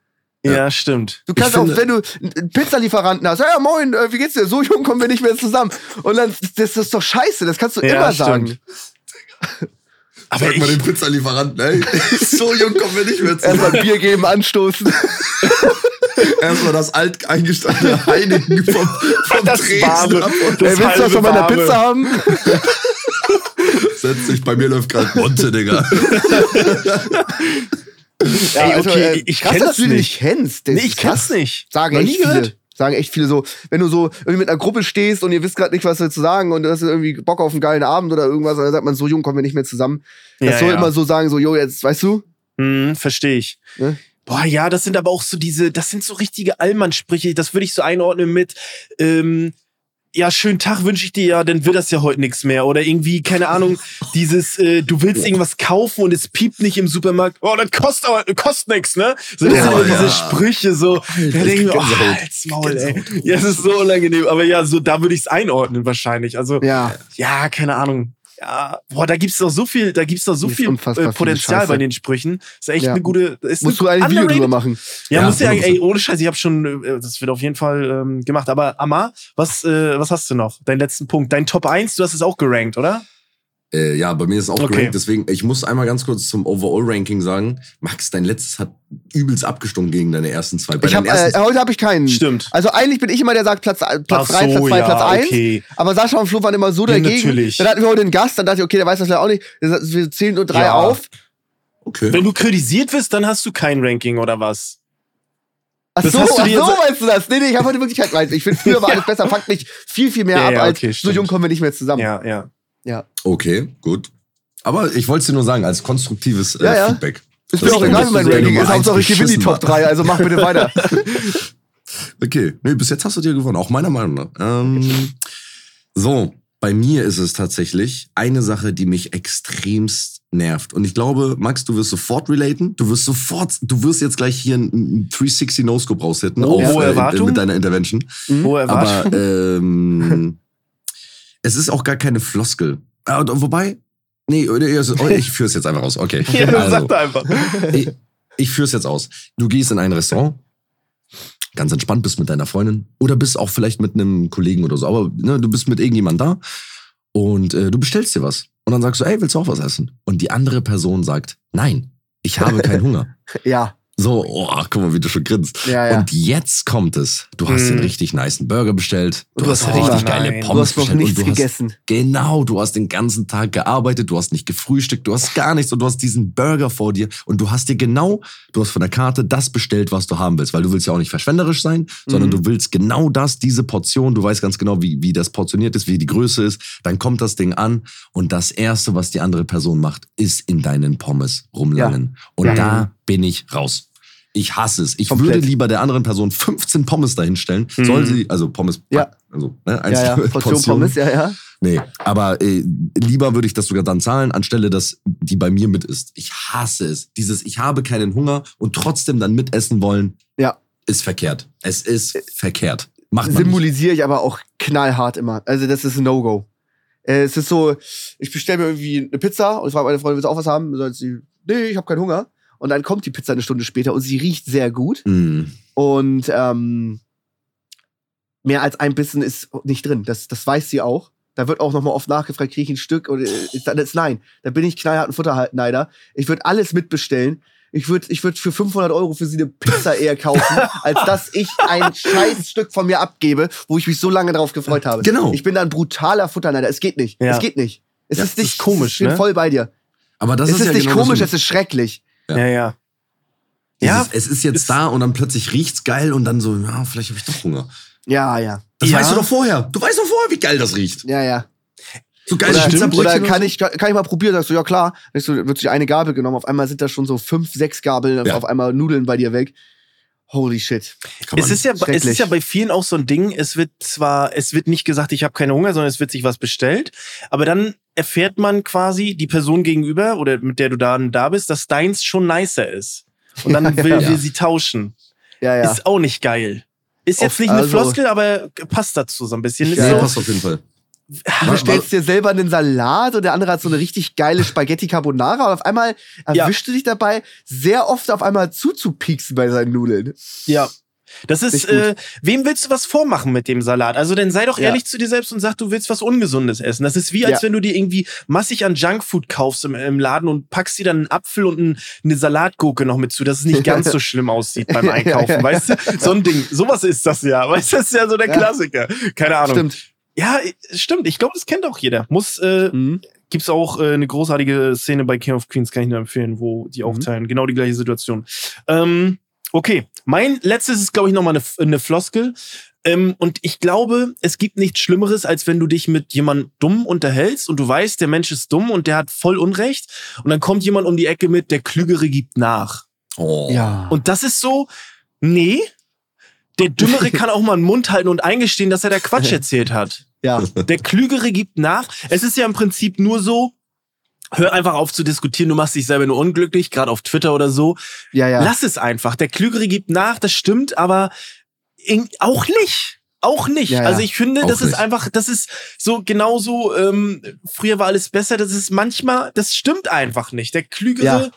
Ja, stimmt. Du kannst Ich auch, finde- wenn du einen Pizzalieferanten hast, ja moin, äh, wie geht's dir? So jung kommen wir nicht mehr zusammen. Und dann, das ist doch scheiße, das kannst du Ja, immer stimmt. sagen. Aber Sag mal ich, den Pizzalieferanten, ey. so jung kommen wir nicht mehr Erstmal zusammen. Bier geben, anstoßen. Erstmal das alt eingestandene Heineken vom, vom Das Tresen warme. ab und Das Ey, willst du was halbe von meiner. Pizza haben? setzt sich. Bei mir läuft gerade Monte, Digga. Ey, okay, ich krass, dass das du den nicht. nicht kennst. Nee, ich kenn's nicht. Sagen Noch echt nie viele. gehört. Sagen echt viele so, wenn du so irgendwie mit einer Gruppe stehst und ihr wisst gerade nicht, was zu sagen und du hast irgendwie Bock auf einen geilen Abend oder irgendwas, und dann sagt man, so jung kommen wir nicht mehr zusammen. Das Ja, soll ja. immer so sagen, so, jo, jetzt, weißt du? Hm, verstehe ich. Ne? Boah, ja, das sind aber auch so diese, das sind so richtige Allmann-Sprüche. Das würde ich so einordnen mit, ähm, ja, schönen Tag wünsche ich dir, ja, dann wird das ja heute nichts mehr. Oder irgendwie, keine Ahnung, dieses, äh, du willst irgendwas kaufen und es piept nicht im Supermarkt. Oh, das kostet aber, kostet nix, ne? So, das Ja, sind immer diese ja. Sprüche, so, da denke ich mir, oh, halt's Maul, ey. Ja, es ist so unangenehm. Aber ja, so, da würde ich es einordnen wahrscheinlich. Also, Ja. ja, keine Ahnung. Ja, boah, da gibt's doch so viel, da gibt's doch so viel äh, Potenzial bei den Sprüchen. Ist echt Ja. eine gute. Ist Musst du ein Video drüber machen. Ja, Ja, musst du ja, 100%. ey, ohne Scheiß, ich habe schon, äh, das wird auf jeden Fall ähm, gemacht. Aber Amar, was, äh, was hast du noch? Deinen letzten Punkt. Dein Top 1, du hast es auch gerankt, oder? Äh, ja, bei mir ist es auch Okay. gerankt. Deswegen, ich muss einmal ganz kurz zum Overall-Ranking sagen. Max, dein letztes hat übelst abgestunken gegen deine ersten zwei. Bei Ich hab, äh, heute habe ich keinen. Stimmt. Also eigentlich bin ich immer der, der sagt Platz, äh, Platz Ach 3, so, Platz 2, ja, Platz 1. okay. Aber Sascha und Flo waren immer so Ja, dagegen. natürlich. Dann hatten wir heute einen Gast, dann dachte ich, okay, der weiß das ja auch nicht. Wir zählen nur drei Ja. auf. Okay. Wenn du kritisiert wirst, dann hast du kein Ranking oder was? Ach Das so, ach so meinst du das? Nee, nee, ich habe heute wirklich kein Weiß. Ich finde, früher war alles besser. Fuck mich viel, viel mehr Ja, ab, ja, als okay, so stimmt. jung kommen wir nicht mehr zusammen. Ja, ja. Okay, gut. Aber ich wollte es dir nur sagen, als konstruktives äh, Ja, ja. Feedback. Ist Das mir auch egal, wie mein Ranking der ist. Hauptsache, ich gewinne die Top 3, also mach bitte weiter. Okay, nee, bis jetzt hast du dir gewonnen, auch meiner Meinung nach. Ähm, so, bei mir ist es tatsächlich eine Sache, die mich extremst nervt. Und ich glaube, Max, du wirst sofort relaten. Du wirst sofort, du wirst jetzt gleich hier einen 360 No-Scope raushitten Oh, auf, hohe äh, Erwartung? mit deiner Intervention. Hohe Erwartung. Aber ähm, es ist auch gar keine Floskel. Ah, Wobei, nee, oh, ich führe es jetzt einfach aus. Okay. ja, also, sag einfach. ich, ich führe es jetzt aus. Du gehst in ein Restaurant, ganz entspannt bist mit deiner Freundin oder bist auch vielleicht mit einem Kollegen oder so, aber ne, du bist mit irgendjemand da und äh, du bestellst dir was. Und dann sagst du, ey, willst du auch was essen? Und die andere Person sagt, nein, ich habe keinen Hunger. Ja. So, oh, guck mal, wie du schon grinst. Ja, ja. Und jetzt kommt es. Du hast Mm. den richtig nicen Burger bestellt. Du, du hast hast richtig Hunger. geile Nein. Du Pommes hast noch bestellt. nichts und du gegessen. Hast, genau, du hast den ganzen Tag gearbeitet, du hast nicht gefrühstückt, du hast gar nichts und du hast diesen Burger vor dir und du hast dir genau, du hast von der Karte das bestellt, was du haben willst, weil du willst ja auch nicht verschwenderisch sein, sondern Mhm. du willst genau das, diese Portion, du weißt ganz genau, wie, wie das portioniert ist, wie die Größe ist, dann kommt das Ding an und das erste, was die andere Person macht, ist in deinen Pommes rumlangen. Und Ja. da bin ich raus. Ich hasse es. Ich Komplett. würde lieber der anderen Person 15 Pommes dahinstellen. Mhm. Soll sie, also Pommes, Ja. also ne, Ja, ja. einzelne Portion Pommes, ja, ja. Nee, aber äh, lieber würde ich das sogar dann zahlen, anstelle, dass die bei mir mit ist. Ich hasse es. Dieses, ich habe keinen Hunger und trotzdem dann mitessen wollen, Ja. ist verkehrt. Es ist verkehrt. Macht. Symbolisiere ich aber auch knallhart immer. Also das ist ein No-Go. Äh, Es ist so, ich bestelle mir irgendwie eine Pizza und ich frage meine Freundin, willst du auch was haben? Sagt sie, nee, ich habe keinen Hunger. Und dann kommt die Pizza eine Stunde später und sie riecht sehr gut. Mm. Und ähm, mehr als ein Bissen ist nicht drin. Das, das weiß sie auch. Da wird auch nochmal oft nachgefragt, kriege ich ein Stück? Und äh, ist, dann ist nein. Da bin ich knallharten Futterneider. Ich würde alles mitbestellen. Ich würde ich würd für 500 Euro für sie eine Pizza eher kaufen, als dass ich ein scheiß Stück von mir abgebe, wo ich mich so lange drauf gefreut habe. Genau. Ich bin da ein brutaler Futterneider. Es geht nicht. Ja. Es geht nicht. Es Ja, ist nicht ist komisch, Ich bin ne? voll bei dir. Aber das es ist, ist ja nicht genau komisch, es ist schrecklich. Ja, ja. Dieses, Ja, es ist jetzt da und dann plötzlich riecht's geil und dann so, ja, vielleicht habe ich doch Hunger. Ja, ja. Das Ja. weißt du doch vorher. Du weißt doch vorher, wie geil das riecht. Ja, ja. So geile Oder, Pizzabrötchen oder kann ich, kann ich mal probieren? Sagst du, ja klar. Dann so, wird sich eine Gabel genommen. Auf einmal sind da schon so fünf, sechs Gabeln und Ja. auf einmal Nudeln bei dir weg. Holy shit. Es ist, ja, es ist ja bei vielen auch so ein Ding, es wird zwar, es wird nicht gesagt, ich habe keinen Hunger, sondern es wird sich was bestellt, aber dann erfährt man quasi die Person gegenüber oder mit der du da, da bist, dass deins schon nicer ist. Und dann will Ja. sie tauschen. Ja, ja. Ist auch nicht geil. Ist jetzt Oft, nicht eine also- Floskel, aber passt dazu so ein bisschen. Ja, so, passt auf jeden Fall. Du bestellst dir selber einen Salat und der andere hat so eine richtig geile Spaghetti Carbonara und auf einmal Ja. erwischst du dich dabei, sehr oft auf einmal zuzupieksen bei seinen Nudeln. Ja. Das ist, äh, wem willst du was vormachen mit dem Salat? Also dann sei doch Ja. ehrlich zu dir selbst und sag, du willst was Ungesundes essen. Das ist wie, als Ja. wenn du dir irgendwie massig an Junkfood kaufst im, im Laden und packst dir dann einen Apfel und ein, eine Salatgurke noch mit zu, dass es nicht ganz so schlimm aussieht beim Einkaufen, Ja, ja, weißt du? So ein Ding, sowas ist das ja, weißt du, das ist ja so der Ja. Klassiker. Keine Ahnung. Stimmt. Ja, stimmt, ich glaube, das kennt auch jeder. Muss, äh, Mhm. gibt's auch äh, eine großartige Szene bei King of Queens, kann ich nur empfehlen, wo die Mhm. aufteilen. Genau die gleiche Situation. Ähm, okay, mein letztes ist, glaube ich, nochmal eine, eine Floskel. Ähm, und ich glaube, es gibt nichts Schlimmeres, als wenn du dich mit jemandem dumm unterhältst und du weißt, der Mensch ist dumm und der hat voll Unrecht. Und dann kommt jemand um die Ecke mit, der Klügere gibt nach. Oh. Ja. Und das ist so, nee, der Dümmere kann auch mal einen Mund halten und eingestehen, dass er da Quatsch erzählt hat. ja. Der Klügere gibt nach. Es ist ja im Prinzip nur so, hör einfach auf zu diskutieren, du machst dich selber nur unglücklich, gerade auf Twitter oder so. Ja, ja. Lass es einfach. Der Klügere gibt nach, das stimmt, aber auch nicht. Auch nicht. Ja, ja. Also ich finde, Auch das ist nicht. einfach, das ist so genauso, ähm, früher war alles besser, das ist manchmal, das stimmt einfach nicht. Der Klügere, Ja.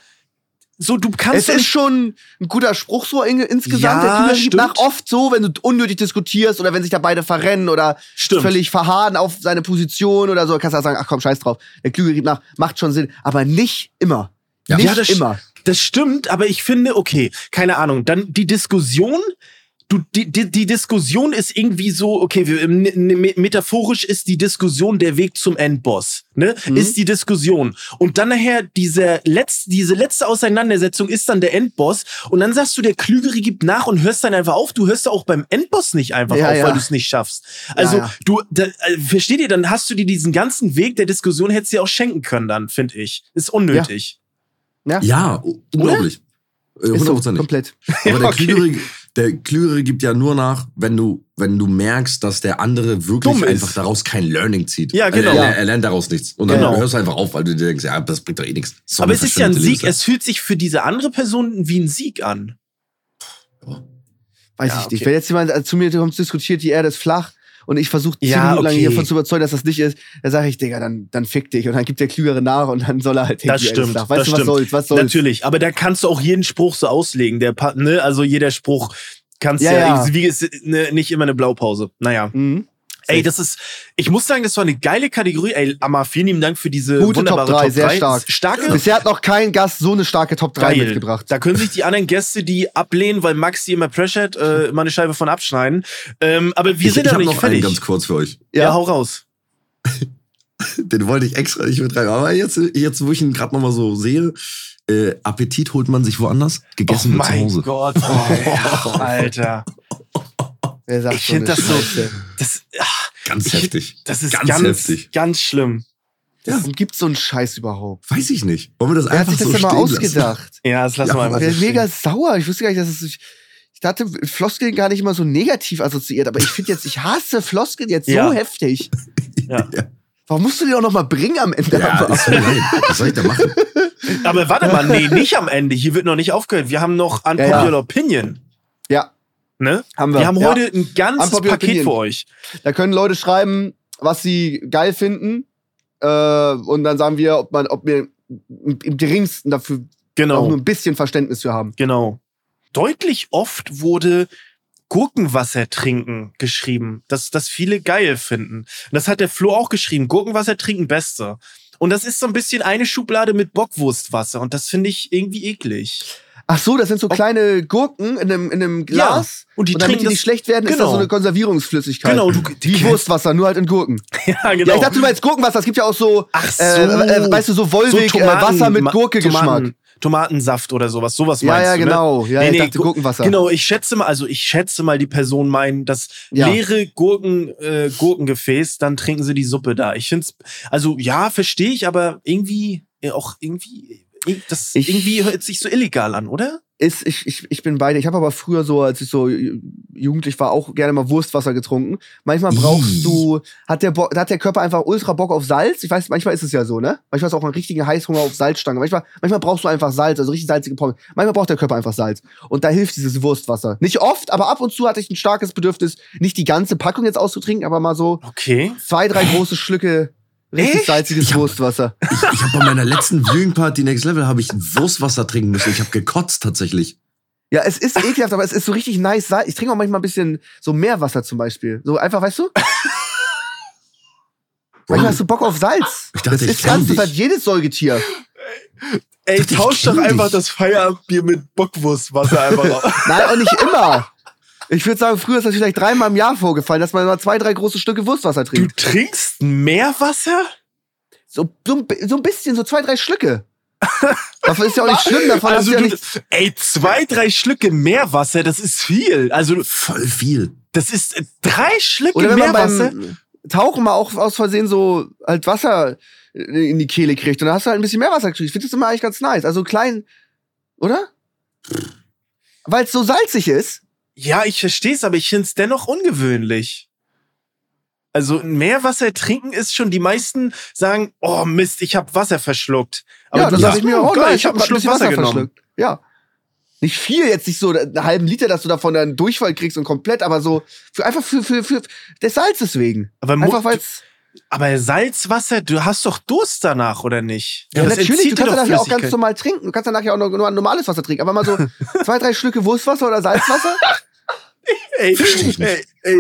So du kannst Es ist schon ein guter Spruch so in, insgesamt. Ja, der stimmt. nach oft so, wenn du unnötig diskutierst oder wenn sich da beide verrennen oder Stimmt. völlig verharren auf seine Position oder so, kannst du auch sagen, ach komm, scheiß drauf. Der Klügere gibt nach, macht schon Sinn, aber nicht immer. Ja. Nicht Ja, das- immer. Das stimmt, aber ich finde, okay, keine Ahnung, dann die Diskussion, du, die, die, die Diskussion ist irgendwie so, okay, metaphorisch ist die Diskussion der Weg zum Endboss, ne? Mhm. Ist die Diskussion. Und dann nachher diese letzte, diese letzte Auseinandersetzung ist dann der Endboss und dann sagst du, der Klügere gibt nach und hörst dann einfach auf. Du hörst auch beim Endboss nicht einfach Ja, auf, ja. weil du es nicht schaffst. Also, Ja, ja. du, da, äh, versteht ihr, dann hast du dir diesen ganzen Weg der Diskussion hättest du dir auch schenken können dann, finde ich. Ist unnötig. Ja, unglaublich. Äh, Ist so, Hundertprozentig. komplett. Aber der, Okay. Klügere, der Klügere gibt ja nur nach, wenn du, wenn du merkst, dass der andere wirklich Dumm ist. einfach daraus kein Learning zieht. Ja, genau. Er, er, er lernt daraus nichts. Und dann Genau. hörst du einfach auf, weil du dir denkst, ja, das bringt doch eh nichts. So Aber es ist ja ein Sieg. Es fühlt sich für diese andere Person wie ein Sieg an. Weiß Ja, ich okay. nicht. Wenn jetzt jemand äh, zu mir kommt, diskutiert, die Erde ist flach und ich versuche zehn Ja, Minuten lang okay. hiervon zu überzeugen, dass das nicht ist, dann sage ich, Digga, dann, dann fick dich. Und dann gibt der Klügere nach und dann soll er halt Das stimmt. flach. Weißt das du, was soll's? Was soll's? Natürlich. Aber da kannst du auch jeden Spruch so auslegen. Der, ne? Also jeder Spruch kannst Ja, ja, ja. wie ist ne, nicht immer eine Blaupause. Naja. Mhm. Ey, das ist, ich muss sagen, das war eine geile Kategorie. Ey, Amma, vielen lieben Dank für diese Gute wunderbare Top 3, Top sehr 3. stark. Starke. Bisher hat noch kein Gast so eine starke Top 3 Geil. mitgebracht. Da können sich die anderen Gäste, die ablehnen, weil Max die immer pressured, äh, mal eine Scheibe von abschneiden. Ähm, aber wir ich sind ich ja habe nicht noch einen fertig. ganz kurz für euch. ja. Ja. hau raus. Den wollte ich extra nicht mit rein. Aber jetzt, jetzt wo ich ihn gerade noch mal so sehe, äh, Appetit holt man sich woanders, gegessen oh wird zu mein Hause. Gott. Oh, Alter. Wer sagt Ich finde das so, das, ach, Ganz Ich- heftig. das ist Ganz ganz, heftig. ganz schlimm. Ja. Warum gibt's so einen Scheiß überhaupt? Weiß ich nicht. Wollen wir das Wer hat einfach sich das so denn mal stehen lassen? ausgedacht? Ja, das lassen Ja, wir einfach Ich so bin mega sauer. Ich wusste gar nicht, dass es. Ich, ich dachte, Floskeln gar nicht immer so negativ assoziiert, aber ich finde jetzt, ich hasse Floskeln jetzt Ja. so heftig. Ja. Warum musst du die auch noch mal bringen am Ende? Ja, aber? ist so. Was soll ich da machen? Aber warte mal, nee, nicht am Ende. Hier wird noch nicht aufgehört. Wir haben noch Unpopular Ja, ja. Opinion. ja, Ne? haben wir. Wir haben ja. heute ein ganzes Unpopular Paket Opinion. für euch. Da können Leute schreiben, was sie geil finden. Äh, und dann sagen wir, ob man, ob wir im, im geringsten dafür auch Genau. nur ein bisschen Verständnis für haben. Genau. Deutlich oft wurde Gurkenwasser trinken geschrieben, dass das viele geil finden. Und das hat der Flo auch geschrieben. Gurkenwasser trinken beste. Und das ist so ein bisschen eine Schublade mit Bockwurstwasser. Und das finde ich irgendwie eklig. Ach so, das sind so kleine Gurken in einem, in einem Glas. und die und damit trinken die das- nicht schlecht werden, ist Genau. das so eine Konservierungsflüssigkeit. Genau, du, die Wie Wurstwasser, nur halt in Gurken. Ja, genau. Ja, ich dachte, du meinst Gurkenwasser. Es gibt ja auch so, Ach so. äh, äh, weißt du, so Wolwig, äh, Wasser mit Ma- Gurke-Geschmack. Tomaten, Tomatensaft oder sowas. Sowas Ja, meinst ja, du, ne? genau. Ja, Nee, ich nee, dachte Gu- Gurkenwasser. Genau, ich schätze mal, also ich schätze mal, die Person meinen, das Ja. leere Gurken, äh, Gurkengefäß, dann trinken sie die Suppe da. Ich finde also ja, verstehe ich, aber irgendwie äh, auch irgendwie, äh, das Ich- irgendwie hört sich so illegal an, oder? ist, ich, ich, ich bin beide. Ich habe aber früher so, als ich so jugendlich war, auch gerne mal Wurstwasser getrunken. Manchmal brauchst Ih. du, hat der, Bo hat der Körper einfach ultra Bock auf Salz. Ich weiß, manchmal ist es ja so, ne? Manchmal ist auch ein richtiger Heißhunger auf Salzstange. Manchmal, manchmal brauchst du einfach Salz, also richtig salzige Pommes. Manchmal braucht der Körper einfach Salz. Und da hilft dieses Wurstwasser. Nicht oft, aber ab und zu hatte ich ein starkes Bedürfnis, nicht die ganze Packung jetzt auszutrinken, aber mal so Okay. zwei, drei große Schlücke richtig Echt? salziges Ich hab- Wurstwasser. Ich, ich habe bei meiner letzten Viewing Party Next Level habe ich Wurstwasser trinken müssen. Ich habe gekotzt tatsächlich. Ja, es ist ekelhaft, aber es ist so richtig nice. Salz. Ich trinke auch manchmal ein bisschen so Meerwasser zum Beispiel. So einfach, weißt du? Manchmal hast du Bock auf Salz. Ich dachte, das ich ist ganz, das hat jedes Säugetier. Ey, dachte, ich tausch doch einfach dich. das Feierabendbier mit Bockwurstwasser einfach auf. Nein, auch nicht immer. Ich würde sagen, früher ist das vielleicht dreimal im Jahr vorgefallen, dass man mal zwei, drei große Stücke Wurstwasser Du trinkt. trinkst Meerwasser? So, so, so ein bisschen, so zwei, drei Schlücke. Davon ist ja auch nicht schlimm, davon also du du, ja nicht. ey, zwei, drei Schlücke Meerwasser, das ist viel. Also Voll viel. das ist äh, drei Schlücke Oder wenn man Meerwasser. beim Tauchen mal auch aus Versehen so halt Wasser in die Kehle kriegt und dann hast du halt ein bisschen mehr Wasser gekriegt. Ich finde das immer eigentlich ganz nice. Also klein, oder? Weil es so salzig ist. Ja, ich verstehe es, aber ich finde es dennoch ungewöhnlich. Also Meerwasser trinken ist schon, die meisten sagen, oh Mist, ich habe Wasser verschluckt. Aber ja, du das sagst, habe ich mir auch geil, ich habe einen Schluck Wasser, genommen. verschluckt. Ja. Nicht viel, jetzt nicht so einen halben Liter, dass du davon dann Durchfall kriegst und komplett, aber so für, einfach für, für, für des Salzes wegen. Aber, Einfach weil es. aber Salzwasser, du hast doch Durst danach, oder nicht? Ja, Das natürlich, du kannst danach ja auch ganz normal trinken. Du kannst danach ja auch noch nur normales Wasser trinken. Aber mal so zwei, drei Schlücke Wurstwasser oder Salzwasser. Ey, ich ey, ey,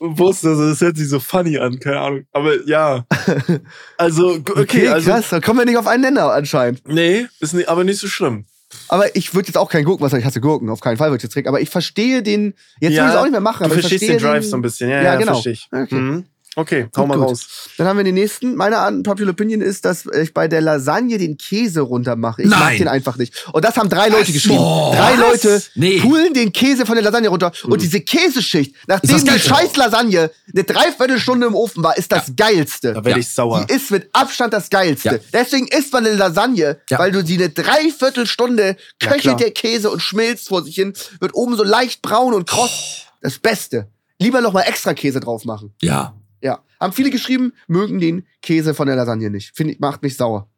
Wurst, also das hört sich so funny an, keine Ahnung. Aber ja. Also, okay, Okay, also. krass. Da kommen wir nicht auf einen Nenner anscheinend. Nee, ist nicht, aber nicht so schlimm. Aber ich würde jetzt auch kein Gurkenwasser, ich hasse Gurken, auf keinen Fall würde ich jetzt trinken. Aber ich verstehe den, jetzt Ja, will ich es auch nicht mehr machen, Du aber ich verstehst verstehe den Drive den, so ein bisschen, ja, Ja, ja, genau. verstehe ich. Okay. Mhm. Okay, hau mal gut. raus. Dann haben wir den nächsten. Meine unpopular Opinion ist, dass ich bei der Lasagne den Käse runter mache. Ich mag Nein. den einfach nicht. Und das haben drei Leute Was? geschrieben. Boah. drei Was? Leute Nee. pulen den Käse von der Lasagne runter. Und diese Käseschicht, nachdem die scheiß Lasagne eine Dreiviertelstunde im Ofen war, ist das geilste. Da werde Ja. ich sauer. Die ist mit Abstand das Geilste. Ja. Deswegen isst man eine Lasagne, Ja. weil du sie eine Dreiviertelstunde köchelt der Käse und schmilzt vor sich hin, wird oben so leicht braun und kross. Das Beste. Lieber noch mal extra Käse drauf machen. Ja. Ja. Haben viele geschrieben, mögen den Käse von der Lasagne nicht. Finde ich, macht mich sauer.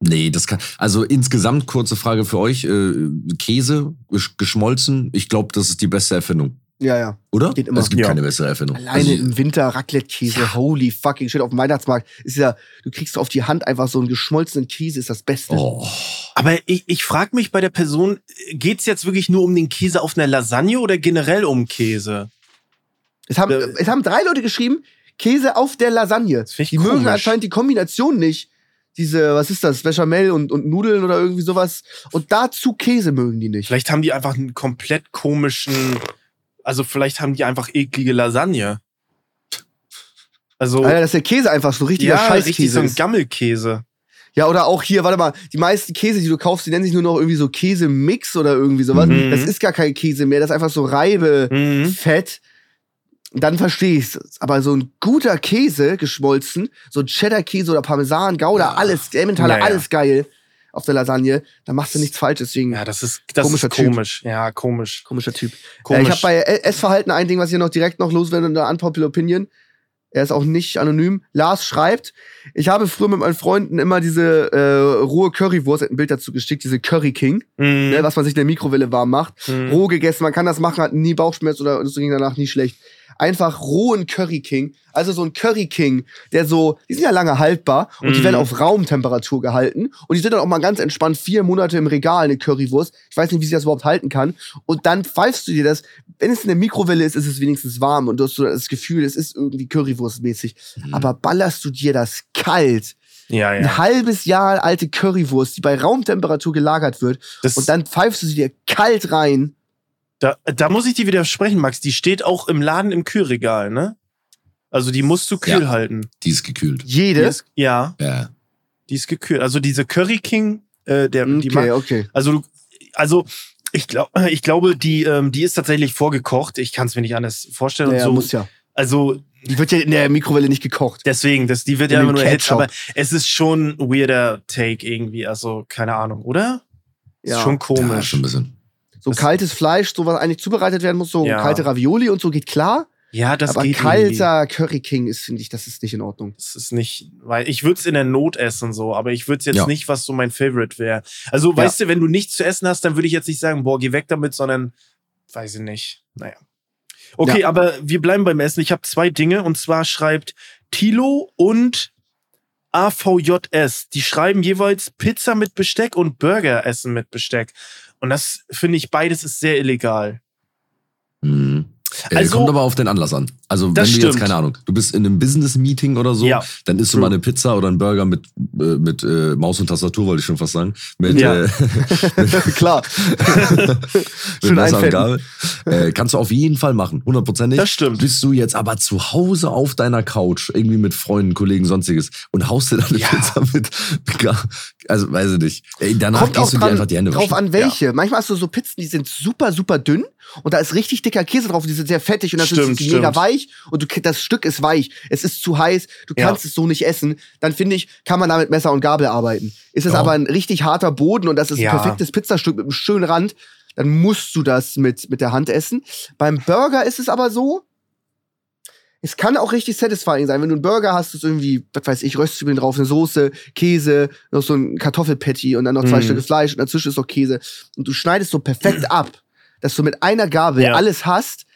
Nee, das kann. Also insgesamt kurze Frage für euch. Äh, Käse, gesch geschmolzen, ich glaube, das ist die beste Erfindung. Ja, ja. Oder? Geht immer. Es gibt Ja. keine bessere Erfindung. Alleine Also, im Winter Raclette-Käse, holy fucking shit, auf dem Weihnachtsmarkt ist ja, du kriegst auf die Hand einfach so einen geschmolzenen Käse, ist das Beste. oh. Aber ich, ich frage mich bei der Person, geht's jetzt wirklich nur um den Käse auf einer Lasagne oder generell um Käse? Es haben, Äh, es haben drei Leute geschrieben, Käse auf der Lasagne. Die mögen komisch. anscheinend die Kombination nicht. Diese, was ist das, Bechamel und, und Nudeln oder irgendwie sowas. Und dazu Käse mögen die nicht. Vielleicht haben die einfach einen komplett komischen, also vielleicht haben die einfach eklige Lasagne. Also, Alter, dass der Käse einfach so richtiger ja, richtig Scheißkäse so ein. Gammelkäse. Ja, oder auch hier, warte mal, die meisten Käse, die du kaufst, die nennen sich nur noch irgendwie so Käsemix oder irgendwie sowas. Mhm. Das ist gar kein Käse mehr, das ist einfach so Reibefett. Mhm. Dann verstehe ich's. Aber so ein guter Käse geschmolzen, so ein Cheddar-Käse oder Parmesan, Gouda, Ja. alles, Emmentaler, Ja, ja. alles geil auf der Lasagne, dann machst du nichts falsch, deswegen Ja, das ist, das Komischer ist Typ. komisch. Ja, komisch. komischer Typ. Komisch. Äh, ich habe bei Essverhalten ein Ding, was ich noch direkt noch loswerde, eine unpopular Opinion. Er ist auch nicht anonym. Lars schreibt, ich habe früher mit meinen Freunden immer diese äh, rohe Currywurst, ein Bild dazu geschickt, diese Curry King, Mhm. ne, was man sich in der Mikrowelle warm macht. Mhm. Roh gegessen, man kann das machen, hat nie Bauchschmerz oder es ging danach nie schlecht. Einfach rohen Curry King, also so ein Curry King, der so, die sind ja lange haltbar und die Mhm. werden auf Raumtemperatur gehalten und die sind dann auch mal ganz entspannt vier Monate im Regal, eine Currywurst. Ich weiß nicht, wie sie das überhaupt halten kann. Und dann pfeifst du dir das, wenn es in der Mikrowelle ist, ist es wenigstens warm und du hast so das Gefühl, es ist irgendwie Currywurstmäßig. Mhm. Aber ballerst du dir das kalt, Ja, ein ja. halbes Jahr alte Currywurst, die bei Raumtemperatur gelagert wird, Das, und dann pfeifst du sie dir kalt rein. Da, da muss ich dir widersprechen, Max. Die steht auch im Laden im Kühlregal, ne? Also die musst du kühl Ja. halten. Die ist gekühlt. Die Jede. ist, ja, Ja. die ist gekühlt. Also diese Curry King, äh, der, die Okay, macht, okay. also, du- also ich, glaub, ich glaube, die, ähm, die ist tatsächlich vorgekocht. Ich kann es mir nicht anders vorstellen. Ja, und so. muss ja. Also Die wird ja in der Mikrowelle nicht gekocht. deswegen, das, die wird In ja immer nur erhitzt, aber es ist schon ein weirder Take irgendwie. Also keine Ahnung, oder? Ja. Ist schon Ja, komisch. schon ein bisschen. So Das- kaltes Fleisch, so was eigentlich zubereitet werden muss, so Ja. kalte Ravioli und so geht klar. Ja, das aber geht irgendwie. kalter Curry King ist, finde ich, das ist nicht in Ordnung. Das ist nicht, weil ich würde es in der Not essen so, aber ich würde es jetzt Ja. nicht, was so mein Favorite wäre. Also, weißt du, wenn du nichts zu essen hast, dann würde ich jetzt nicht sagen, boah, geh weg damit, sondern weiß ich nicht. Naja. Okay, Ja. aber wir bleiben beim Essen. Ich habe zwei Dinge und zwar schreibt Tilo und AVJS. Die schreiben jeweils Pizza mit Besteck und Burger essen mit Besteck. Und das finde ich beides ist sehr illegal. Mhm. Also- kommt aber auf den Anlass an. Also wenn du jetzt, stimmt. keine Ahnung, du bist in einem Business-Meeting oder so, Ja. dann isst du mal eine Pizza oder einen Burger mit, äh, mit äh, Maus und Tastatur, wollte ich schon fast sagen. Mit, Ja. äh, klar. mit Schön Messer und einfetten. Gabel. Äh, kannst du auf jeden Fall machen, hundertprozentig. Das stimmt. Bist du jetzt aber zu Hause auf deiner Couch, irgendwie mit Freunden, Kollegen, sonstiges und haust dir dann eine Ja. Pizza mit, also weiß ich nicht. Ey, danach Kommt gehst du dir einfach die Hände drauf waschen. an, welche. Manchmal hast du so Pizzen, die sind super, super dünn und da ist richtig dicker Käse drauf und die sind sehr fettig und dann Stimmt, sie mega weich und du, das Stück ist weich. Es ist zu heiß, du Ja. kannst es so nicht essen. Dann finde ich, kann man da mit Messer und Gabel arbeiten. Ist es Ja. aber ein richtig harter Boden und das ist Ja. ein perfektes Pizzastück mit einem schönen Rand, dann musst du das mit, mit der Hand essen. Beim Burger ist es aber so, es kann auch richtig satisfying sein. Wenn du einen Burger hast, ist irgendwie, was weiß ich, Röstzwiebeln drauf, eine Soße, Käse, noch so ein Kartoffelpatty und dann noch zwei Mhm. Stücke Fleisch und dazwischen ist noch Käse. Und du schneidest so perfekt ab, dass du mit einer Gabel Ja. alles hast,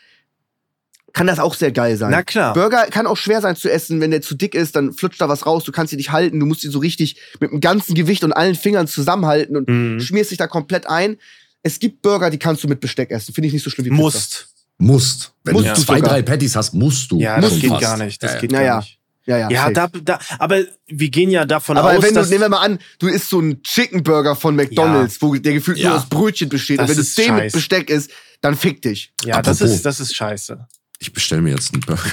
kann das auch sehr geil sein. Na klar. Burger kann auch schwer sein zu essen, wenn der zu dick ist, dann flutscht da was raus, du kannst ihn nicht halten, du musst ihn so richtig mit dem ganzen Gewicht und allen Fingern zusammenhalten und Mhm. schmierst dich da komplett ein. Es gibt Burger, die kannst du mit Besteck essen. Finde ich nicht so schlimm wie Pizza. Musst. Musst. Wenn Musst du zwei, sogar. drei Patties hast, musst du. Ja, das Schon geht gar nicht. Das Ja, ja. geht Ja, gar ja. nicht. Ja, ja. Ja, da, da, aber wir gehen ja davon Aber aus, wenn du, dass nehmen wir mal an, du isst so einen Chicken Burger von McDonalds, wo der gefühlt Ja. nur aus Brötchen besteht. Das und wenn es den mit. Besteck ist, dann fick dich. ja, das ist, das ist scheiße. Ich bestelle mir jetzt einen Burger.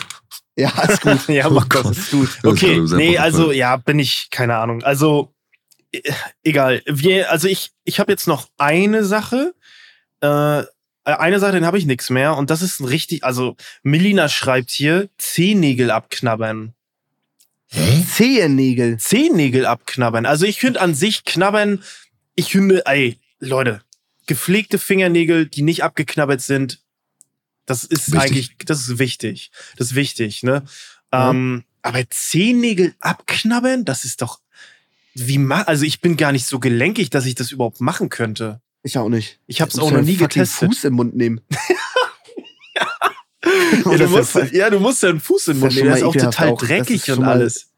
Ja, ist gut. Ja, Oh mach Gott. das. ist gut. Okay, ist nee, also ja, bin ich, keine Ahnung. Also, äh, egal. Wir, also ich, ich habe jetzt noch eine Sache. Äh, eine Sache, den habe ich nichts mehr. Und das ist ein richtig, also Melina schreibt hier, Zehennägel abknabbern. Hä? Zehennägel. Zehennägel abknabbern. Also ich finde an sich knabbern, ich finde, ey, Leute, gepflegte Fingernägel, die nicht abgeknabbert sind, das ist Wichtig. eigentlich, das ist wichtig. Das ist wichtig, ne? Ja. Ähm, aber Zehennägel abknabbern, das ist doch, wie ma also ich bin gar nicht so gelenkig, dass ich das überhaupt machen könnte. Ich auch nicht. Ich habe es auch noch ja nie getestet. Fuß im Mund nehmen. Ja, Oder du musst, ja ja, du musst ja einen Fuß in den Mund ja nehmen. Der schon ist auch total auch. Das dreckig und alles.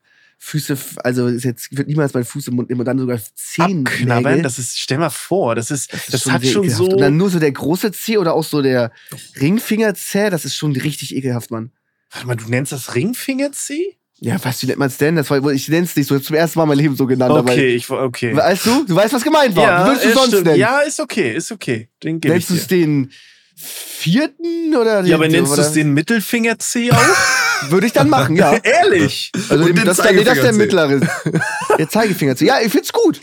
Füße, also ist jetzt wird niemals mein Fuß im Mund und dann sogar Zehen. Abknabbern, das ist, stell mal vor, das ist, das, Das, das hat schon ekelhaft. so. Und dann nur so der große Zeh oder auch so der Ringfingerzeh, das ist schon richtig ekelhaft, Mann. Warte mal, du nennst das Ringfingerzeh? Ja, was, wie nennt man es denn? Das war, ich nenn's nicht so. Ich zum ersten Mal mein Leben so genannt. Okay, ich, okay. Aber, weißt du? Du weißt, was gemeint war. wie würdest du es sonst stimmt. nennen? Ja, ist okay, ist okay. Den gebe Nennst du es den vierten oder den, Ja, aber nennst du es den Mittelfingerzeh auch? Würde ich dann machen, ja. Ehrlich? Also Und dem, den das, nee, das ist der mittlere. Der Zeigefingerzeh. Ja, ich find's gut.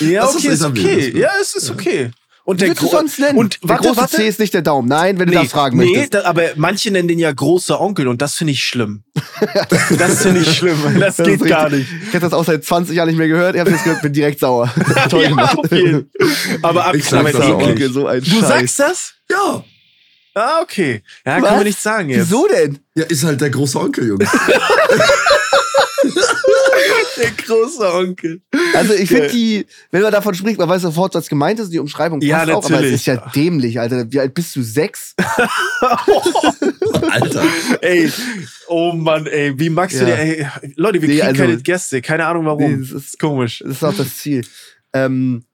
Ja, Das ist okay, ist etabliert, okay. das ist Ja, es ist okay. Und Wie der du sonst nennen? Und der warte, große warte. C ist nicht der Daumen. Nein, wenn du das fragen nee, möchtest. da, aber manche nennen den ja großer Onkel und das finde ich schlimm. das finde ich schlimm. Das, Das geht ist gar nicht. Ich habe das auch seit 20 Jahren nicht mehr gehört. Ich habe jetzt gehört, bin direkt sauer. Toll ja, gemacht. jeden. Aber Ich sag abknabbern das eklig. auch. Onkel, so ein Du Scheiß. sagst das? Ja. Ah, okay. Ja, Was? kann man nicht sagen jetzt. Wieso denn? Ja, ist halt der große Onkel, Junge. Der große Onkel. Also ich finde die, wenn man davon spricht, man weiß sofort, was gemeint ist, die Umschreibung passt Ja, auch, aber es natürlich. ist ja dämlich, Alter. Wie alt bist du? Sechs? Alter. ey, oh Mann, ey, wie magst du Ja. dir, ey, Leute, wir Nee, kriegen also- keine Gäste, keine Ahnung warum. Nee, das ist- ist komisch. Das ist auch das Ziel. Ähm,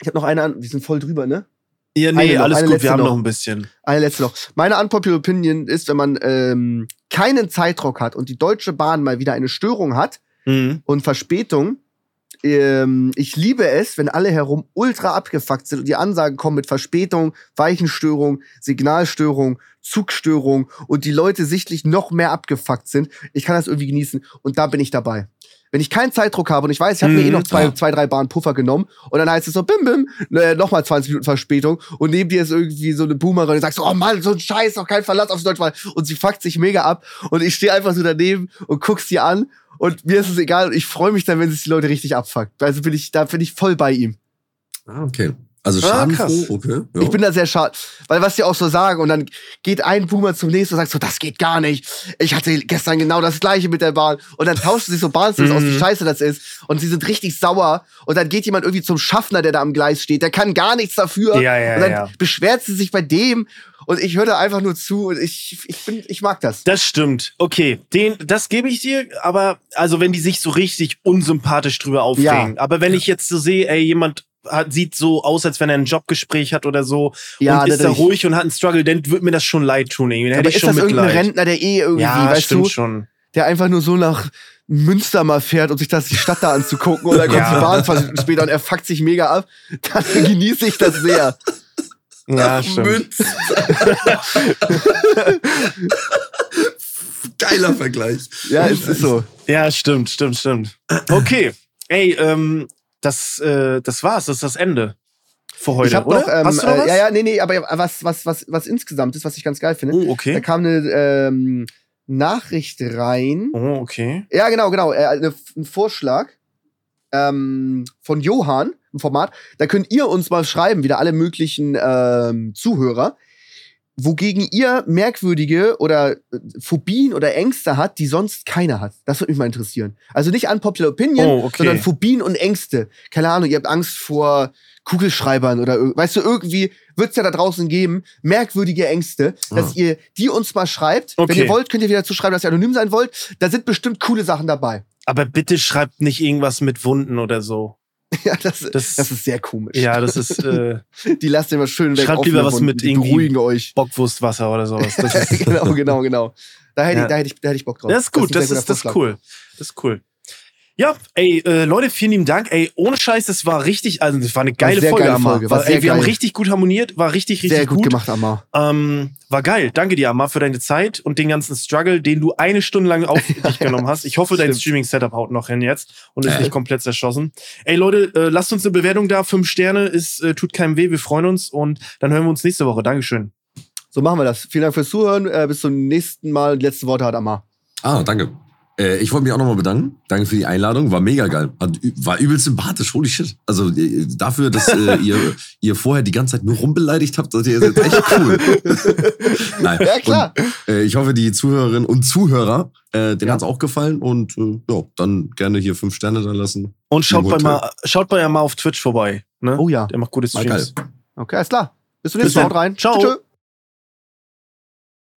ich habe noch eine an, wir sind voll drüber, ne? Ja, Eine nee, noch, alles eine gut, wir haben noch. noch ein bisschen. Eine letzte noch. Meine unpopular Opinion ist, wenn man ähm, keinen Zeitdruck hat und die Deutsche Bahn mal wieder eine Störung hat Mhm. und Verspätung, ähm, ich liebe es, wenn alle herum ultra abgefuckt sind und die Ansagen kommen mit Verspätung, Weichenstörung, Signalstörung, Zugstörung und die Leute sichtlich noch mehr abgefuckt sind. Ich kann das irgendwie genießen und da bin ich dabei. Wenn ich keinen Zeitdruck habe und ich weiß, ich habe mir eh Mhm, noch zwei, zwei, drei Bahn Puffer genommen und dann heißt es so, bim, bim, äh, nochmal 20 Minuten Verspätung und neben dir ist irgendwie so eine Boomerin und sagst so, oh Mann, so ein Scheiß, noch kein Verlass aufs Deutschbahn und sie fuckt sich mega ab und ich stehe einfach so daneben und guck sie an und mir ist es egal und ich freue mich dann, wenn sich die Leute richtig abfuckt. Also bin ich, da bin ich voll bei ihm. Ah, okay. Also Ah, schadenfroh, krass. okay. Ja. Ich bin da sehr schade, weil was die auch so sagen und dann geht ein Boomer zum nächsten und sagt so, das geht gar nicht. Ich hatte gestern genau das gleiche mit der Bahn und dann tauschen sich so Bahnstills aus, wie Mhm. scheiße das ist und sie sind richtig sauer und dann geht jemand irgendwie zum Schaffner, der da am Gleis steht, der kann gar nichts dafür Ja, ja, und dann ja. beschwert sie sich bei dem und ich höre da einfach nur zu und ich, ich, bin, ich mag das. Das stimmt. Okay, den, das gebe ich dir, aber also wenn die sich so richtig unsympathisch drüber aufregen. Aber wenn ich jetzt so sehe, ey, jemand hat, sieht so aus, als wenn er ein Jobgespräch hat oder so Ja, und ist da ruhig und hat einen Struggle, dann wird mir das schon leid tun. Irgendwie. Dann Aber hätte ich ist schon das irgendein Mitleid. Rentner, der eh irgendwie, ja, weißt stimmt du, schon. der einfach nur so nach Münster mal fährt, um sich das die Stadt da anzugucken und dann kommt Ja. die Bahn 20 Minuten später und er fuckt sich mega ab, dann genieße ich das sehr. Ja, stimmt. Münz. Geiler Vergleich. Ja, es ist so. Ja, stimmt, stimmt, stimmt. Okay. Ey, ähm, das, äh, das war's, das ist das Ende für heute, ich habe oder? noch, ähm, Hast du noch äh, was? ja, ja, nee, nee, aber was, was, was, was insgesamt ist, was ich ganz geil finde. Oh, Da okay. kam eine ähm, Nachricht rein. Oh, okay. Ja, genau, genau. Äh, ein Vorschlag ähm, von Johann, ein Format. Da könnt ihr uns mal schreiben, wieder alle möglichen ähm, Zuhörer, wogegen ihr merkwürdige oder äh, Phobien oder Ängste hat, die sonst keiner hat. Das würde mich mal interessieren. Also nicht unpopular opinion, Oh, okay. sondern Phobien und Ängste. Keine Ahnung, ihr habt Angst vor Kugelschreibern oder weißt du, irgendwie wird es ja da draußen geben, merkwürdige Ängste, dass Ah. ihr die uns mal schreibt. Okay. Wenn ihr wollt, könnt ihr wieder zu schreiben, dass ihr anonym sein wollt. Da sind bestimmt coole Sachen dabei. Aber bitte schreibt nicht irgendwas mit Wunden oder so. Ja, das, Das- das, ist sehr komisch. Ja, das ist äh, Die lasst ihr mal schön weg. Schreibt lieber was mit irgendwie- beruhigen euch. Bockwurstwasser oder sowas. Das ist, genau, genau, genau. Da hätte, Ja. ich, da, hätte ich, da hätte ich Bock drauf. das ist gut, das ist, das ist Vorschlag. cool. Das ist cool. Ja, ey, äh, Leute, vielen lieben Dank. Ey, ohne Scheiß, das war richtig, also das war eine geile sehr Folge, geile Amar. Folge, war War, sehr ey, wir haben richtig gut harmoniert, war richtig, richtig Sehr gut, gemacht, Amar. Ähm, war geil. Danke dir, Amar, für deine Zeit und den ganzen Struggle, den du eine Stunde lang auf dich genommen hast. Ich hoffe, dein. Streaming-Setup haut noch hin jetzt und ist Äh. nicht komplett zerschossen. Ey, Leute, äh, lasst uns eine Bewertung da. Fünf Sterne ist, äh, tut keinem weh. Wir freuen uns und dann hören wir uns nächste Woche. Dankeschön. So machen wir das. Vielen Dank fürs Zuhören. Äh, bis zum nächsten Mal. Die letzten Worte hat Amar. Ah, danke. Äh, ich wollte mich auch nochmal bedanken. Danke für die Einladung. War mega geil. War übel sympathisch. Holy shit. Also äh, dafür, dass äh, ihr, ihr vorher die ganze Zeit nur rumbeleidigt habt, seid ihr seid echt cool. Nein. Ja, klar. Und, äh, ich hoffe, die Zuhörerinnen und Zuhörer, äh, denen Ja. hat's auch gefallen. Und äh, ja, dann gerne hier fünf Sterne da lassen. Und schaut bei, mal, schaut bei Amar auf Twitch vorbei. Ne? Oh ja. Der macht gute. Streams. Okay, alles klar. Bis zum nächsten Mal. Haut rein. Ciao. Tschö.